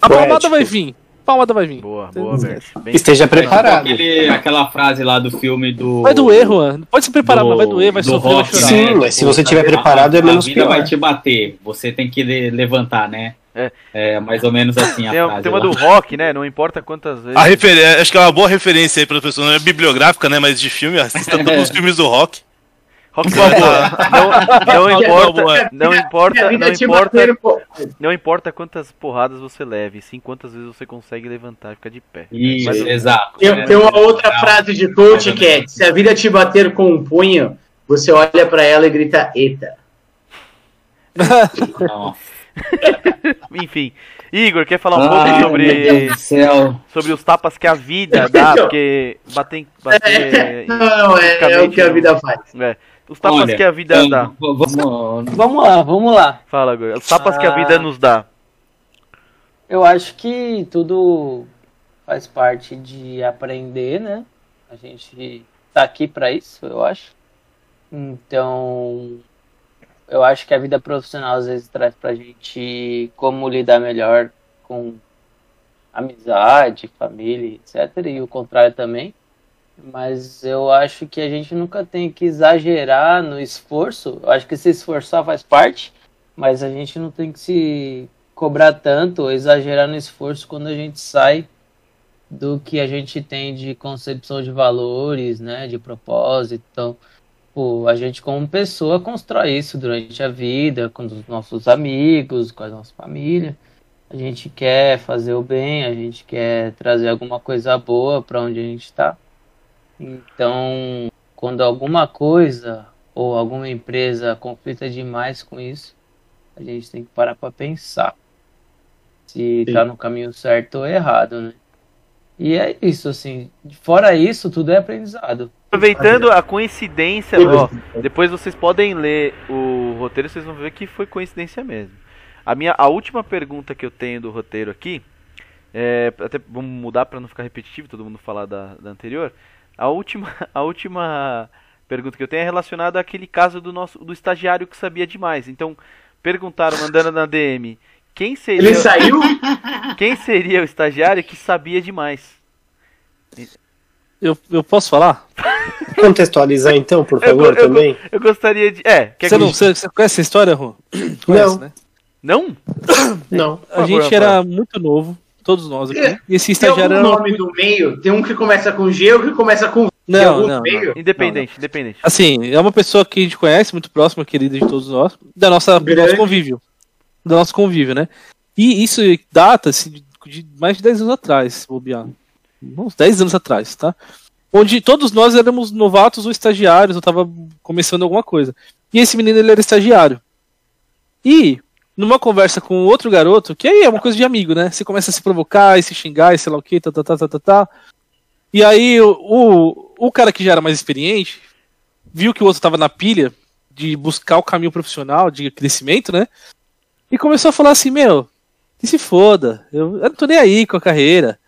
a Poético. palmada vai vir. A palmada vai vir. Boa, boa, Bert. Bem- Esteja preparado. aquele- aquela frase lá do filme do. Vai doer, Juan. Pode se preparar, do- mas vai doer, vai do sofrer, vai rock, chorar. Sim, mas se você tiver preparado, é menos A vida pior. vai te bater, você tem que le- levantar, né? É. mais ou menos assim a Tem, frase tem uma lá. do rock, né? Não importa quantas vezes. A referen- Acho que é uma boa referência aí pra pessoa. Não é bibliográfica, né? Mas de filme. Assista todos os filmes do rock. Rock não, não importa, não importa, não importa, não importa quantas porradas você leve, sim quantas vezes você consegue levantar e ficar de pé. Isso, Mas- exato. Tem, É, tem uma outra não, frase de coach que é: se a vida te bater com um punho, você olha pra ela e grita, eita. não. Enfim, Igor, quer falar um Ai, pouco meu sobre, Deus do céu. sobre os tapas que a vida dá? Porque bater, bater Não, não, é, é o que a vida faz. É, os tapas Olha, que a vida então, dá. vamos- Vamos lá, vamos lá. Fala, Igor. Os tapas que a vida Ah. nos dá. Eu acho que tudo faz parte de aprender, né? A gente tá aqui pra isso, eu acho. Então, eu acho que a vida profissional às vezes traz pra gente como lidar melhor com amizade, família, etc. E o contrário também. Mas eu acho que a gente nunca tem que exagerar no esforço. Eu acho que se esforçar faz parte, mas a gente não tem que se cobrar tanto ou exagerar no esforço quando a gente sai do que a gente tem de concepção de valores, né, de propósito. Então, pô, a gente como pessoa constrói isso durante a vida, com os nossos amigos, com a nossa família. A gente quer fazer o bem, a gente quer trazer alguma coisa boa para onde a gente está. Então, quando alguma coisa ou alguma empresa conflita demais com isso, a gente tem que parar para pensar se Sim. tá no caminho certo ou errado, né? E é isso, assim. Fora isso, tudo é aprendizado. Aproveitando a coincidência, ó, depois vocês podem ler o roteiro, vocês vão ver que foi coincidência mesmo. A minha, a última pergunta que eu tenho do roteiro aqui, é, até vamos mudar para não ficar repetitivo, todo mundo falar da, da anterior. A última, a última pergunta que eu tenho é relacionada àquele caso do nosso, do estagiário que sabia demais. Então perguntaram, mandando na DM, quem seria, Ele saiu? quem seria o estagiário que sabia demais? Eu, eu posso falar? Contextualizar então, por Eu- favor, eu- também. Eu gostaria de, é, quer Você, que- não, você, você conhece essa história, Rô? Conhece, né? não? Não. A gente era muito novo, todos nós aqui. É, E esse Tem algum estagiário era. nome do meio? Tem um que começa com G, outro que começa com V. Tem Não, algum não, do meio? Independente, independente. Assim, é uma pessoa que a gente conhece, muito próxima, querida de todos nós, da nossa, do nosso convívio. Do nosso convívio, né? E isso data assim, de, de mais de 10 anos atrás, se bobear. Uns 10 anos atrás, tá? Onde todos nós éramos novatos ou estagiários, eu tava começando alguma coisa. E esse menino, ele era estagiário. E, numa conversa com outro garoto, que aí é uma coisa de amigo, né? Você começa a se provocar e se xingar e sei lá o que, tá, tá, tá, tá, tá, tá. E aí o, o, cara que já era mais experiente viu que o outro tava na pilha de buscar o caminho profissional, de crescimento, né? E começou a falar assim, meu, que se foda, eu, eu não tô nem aí com a carreira.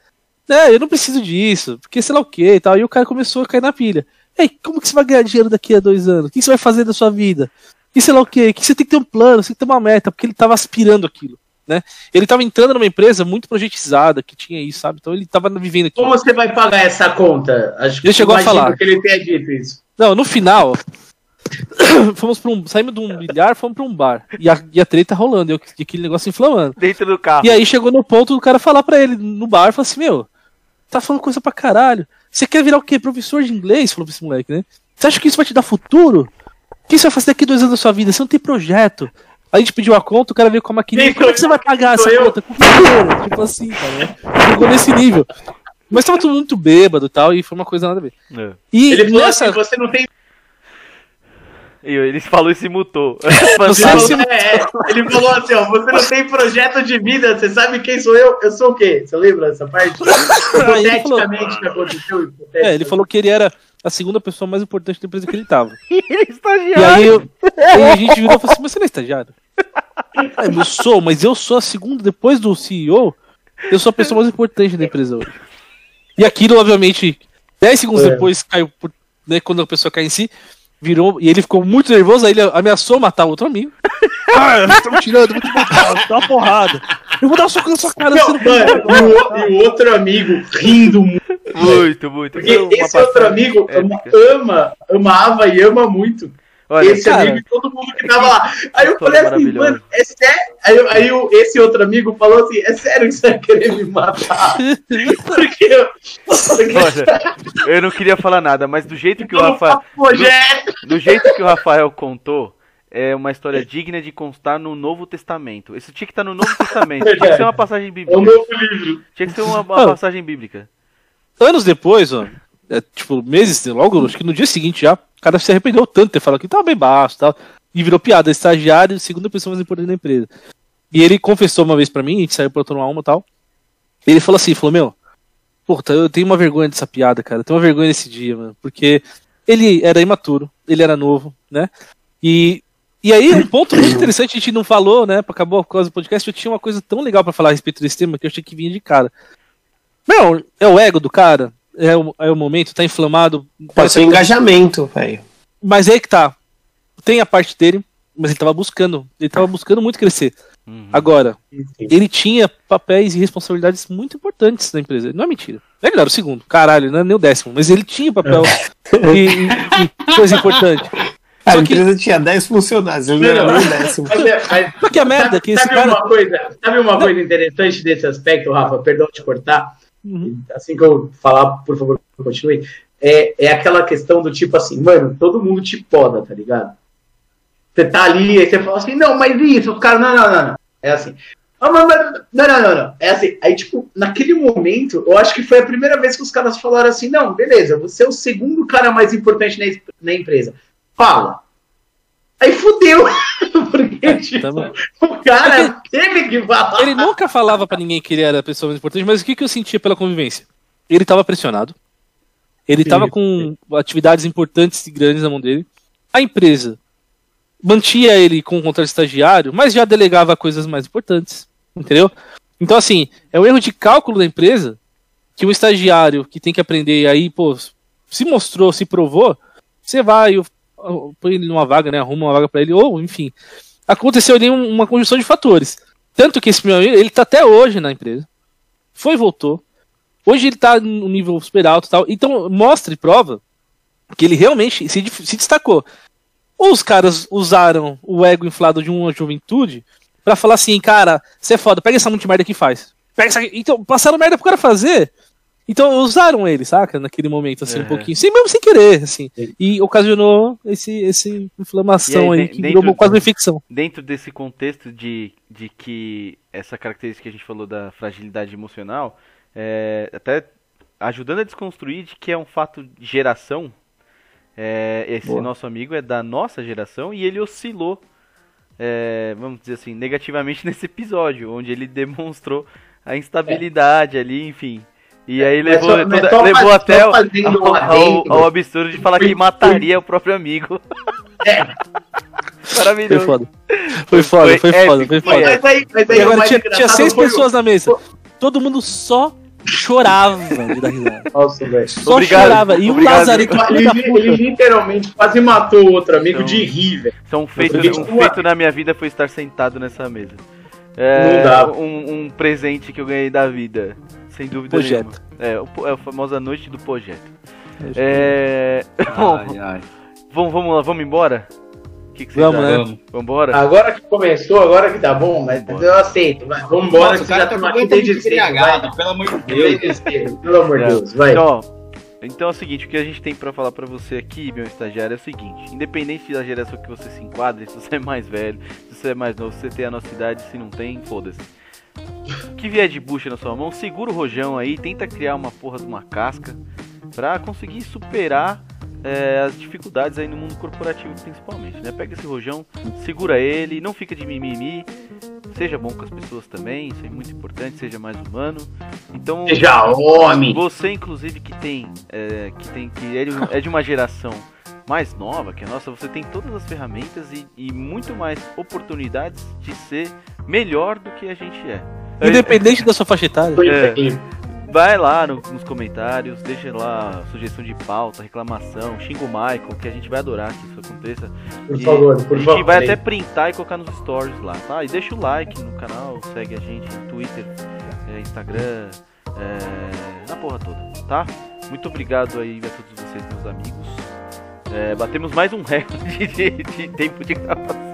Né, eu não preciso disso, porque sei lá o que e tal. E o cara começou a cair na pilha. Ei, como que você vai ganhar dinheiro daqui a dois anos? O que você vai fazer da sua vida? E sei lá o que, que você tem que ter um plano, você tem que ter uma meta, porque ele tava aspirando aquilo. Né? Ele tava entrando numa empresa muito projetizada, que tinha isso, sabe? Então ele tava vivendo aquilo. Como você vai pagar essa conta? Acho Ele chegou a falar. que ele tenha dito isso. Não, no final, fomos pra um, saímos de um bilhar, fomos pra um bar. E a, e a treta rolando, e aquele negócio inflamando. Dentro do carro. E aí chegou no ponto do cara falar pra ele no bar, falou assim, meu, tá falando coisa pra caralho. Você quer virar o quê? Professor de inglês? Falou pra esse moleque, né? Você acha que isso vai te dar futuro? O que você vai fazer daqui dois anos da sua vida? Você não tem projeto. Aí a gente pediu a conta, o cara veio com a maquininha. Quem Como é que você vai pagar essa eu? conta? Com dinheiro. Tipo assim, cara. Né? Chegou nesse nível. Mas tava tudo muito bêbado e tal, e foi uma coisa nada a ver. É. E Ele falou nessa. assim: você não tem. E ele falou e se mutou. Você Ele se- falou, é, é. Ele falou assim: ó, você não tem projeto de vida, você sabe quem sou eu? Eu sou o quê? Você lembra dessa parte? Falou- Hipoteticamente que aconteceu. É, ele falou que ele era a segunda pessoa mais importante da empresa que ele tava. ele é E estagiário. aí, eu, a gente virou e falou assim, mas você não é estagiário? Ah, eu sou, mas eu sou a segunda, depois do CEO, eu sou a pessoa mais importante da empresa hoje. E aquilo, obviamente, 10 segundos É. depois caiu, né, quando a pessoa cai em si, virou, e ele ficou muito nervoso, aí ele ameaçou matar o outro amigo. Ah, estão tirando, vou te matar, dar uma porrada. Eu vou dar um soco na sua cara, Não, mano, e o, o- e o outro amigo rindo muito. Muito, muito. Porque esse outro amigo ama, ama, amava e ama muito. Olha, esse cara, amigo e todo mundo que tava lá. Aí eu falei assim, mano, é sério? Aí, aí o- esse outro amigo falou assim, é sério que você vai querer me matar? Porque eu... Olha, eu não queria falar nada, mas do jeito que o Rafael, projeto. do jeito que o Rafael contou, é uma história digna de constar no Novo Testamento. Isso tinha que estar no Novo Testamento. Tinha que ser uma passagem É o bíblica. novo livro. Tinha que ser uma, uma passagem bíblica. Anos depois, ó, é, tipo, meses, logo, acho que no dia seguinte já, o cara se arrependeu tanto ter falado que tava bem baixo e tal. E virou piada, estagiário, segunda pessoa mais importante da empresa. E ele confessou uma vez pra mim, a gente saiu pra tomar uma e tal. Ele falou assim, falou, meu, puta, eu tenho uma vergonha dessa piada, cara. Eu tenho uma vergonha desse dia, mano. Porque ele era imaturo, ele era novo, né? E, e aí, um ponto muito interessante, a gente não falou, né? Acabou por causa do podcast, eu tinha uma coisa tão legal pra falar a respeito desse tema que eu achei que vinha de cara. Não, é o ego do cara, é o, é o momento, tá inflamado. Pode ser engajamento, velho. Mas é aí que tá. Tem a parte dele, mas ele tava buscando. Ele tava buscando muito crescer. Uhum. Agora, ele tinha papéis e responsabilidades muito importantes na empresa. Não é mentira. Ele não era o segundo, caralho, não é nem o décimo, mas ele tinha papel e, e- e coisa importante. A Só que- empresa tinha 10 funcionários, ele não era nem o décimo. Mas, é- mas- Só que a merda é que esse sabe cara. uma coisa, sabe uma coisa interessante desse aspecto, Rafa? Perdão te cortar. Uhum. Assim que eu falar, por favor, continue. É, é aquela questão do tipo assim, mano, todo mundo te poda, tá ligado? Você tá ali, aí você fala assim, não, mas isso, os caras, não, não, não, não. É assim. Ah, mas- mas- Não, não, não, não. É assim. Aí, tipo, naquele momento, eu acho que foi a primeira vez que os caras falaram assim: não, beleza, você é o segundo cara mais importante na, na empresa. Fala. Aí fudeu. Porque, tipo, tá bom. o cara teve que falar. Ele nunca falava pra ninguém que ele era a pessoa mais importante, mas o que, que eu sentia pela convivência? Ele tava pressionado. Ele tava com atividades importantes e grandes na mão dele. A empresa mantinha ele com o contrato estagiário, mas já delegava coisas mais importantes. Entendeu? Então, assim, é um erro de cálculo da empresa que o estagiário que tem que aprender aí, pô, se mostrou, se provou, você vai, põe ele numa vaga, né? Arruma uma vaga pra ele, ou enfim. Aconteceu ali um- uma conjunção de fatores. Tanto que esse meu amigo, ele tá até hoje na empresa. Foi voltou. Hoje ele tá no nível super alto e tal. Então mostra e prova que ele realmente se, se destacou. Ou os caras usaram o ego inflado de uma juventude pra falar assim, cara, você é foda, pega essa multimerda aqui e faz. Pega essa. Então, passaram merda pro cara fazer. Então usaram ele, saca? Naquele momento, assim, um Uhum. pouquinho. Sem mesmo sem querer, assim. E ocasionou esse, esse inflamação aí, aí, que virou quase uma infecção. Dentro desse contexto de, de que essa característica que a gente falou da fragilidade emocional, é, até ajudando a desconstruir de que é um fato de geração, é, esse Boa. nosso amigo é da nossa geração e ele oscilou, é, vamos dizer assim, negativamente nesse episódio, onde ele demonstrou a instabilidade ali, enfim. E aí levou, só- toda- só levou até ao, ao- ao absurdo de falar que Foi- mataria o próprio amigo. Foi Maravilhoso. foda. Foi foda, foi, Foi foda, épico, foi foi foda. épico. Mas aí, mas aí E o agora tinha, tinha seis foi o- pessoas na mesa. Todo mundo só chorava de dar risada. Nossa, velho. Só Obrigado, chorava. E o obrigado. Lazarito, filho Ele, ele literalmente quase matou o outro amigo Então- de rir, velho. Então, um feito, um feito na minha vida foi estar sentado nessa mesa. É, Não dá. Um, um presente que eu ganhei da vida, sem dúvida Projeto. nenhuma. É, é a famosa noite do projeto. É... Ai, ai. vamos, vamos lá, vamos embora? O que, que Vamos, né? Vamos. Vambora? Agora que começou, agora que tá bom, mas eu aceito. Vai, vamos embora, Nossa, que já tá completamente embriagado, vai. pelo amor de Deus. Pelo amor de É. Deus, vai. Então, então é o seguinte, o que a gente tem pra falar pra você aqui, meu estagiário, é o seguinte: independente da geração que você se enquadre, se você é mais velho, se você é mais novo, se você tem a nossa idade, se não tem, foda-se. Que vier de bucha na sua mão, segura o rojão aí, tenta criar uma porra de uma casca pra conseguir superar é, as dificuldades aí no mundo corporativo principalmente, né? Pega esse rojão, segura ele, não fica de mimimi, seja bom com as pessoas também, isso é muito importante, seja mais humano. Então, Seja homem. você, inclusive, que tem, é, que tem, que é de, é de uma geração mais nova que a nossa, você tem todas as ferramentas e, e muito mais oportunidades de ser melhor do que a gente é. Independente da sua faixa etária. É. Vai lá no- nos comentários, deixa lá sugestão de pauta, reclamação, xinga o Michael, que a gente vai adorar que isso aconteça. Por E favor, a por gente favor. vai aí. até printar e colocar nos stories lá, tá? E deixa o like no canal, segue a gente no Twitter, é, Instagram, é, na porra toda, tá? Muito obrigado aí a todos vocês, meus amigos. É, batemos mais um recorde de, de tempo de gravação.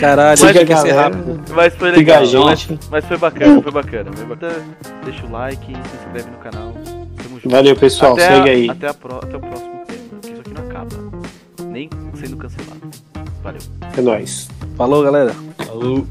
Caralho, a que ser rápido. Mas foi legal. a Mas, gente. mas foi bacana, foi bacana, foi bacana. Deixa o like, se inscreve no canal. Tamo junto. Valeu, pessoal. até, Segue a- aí. Até, a pró- até o próximo tema, porque isso aqui não acaba. Nem sendo cancelado. Valeu. É nóis. Falou, galera. Falou.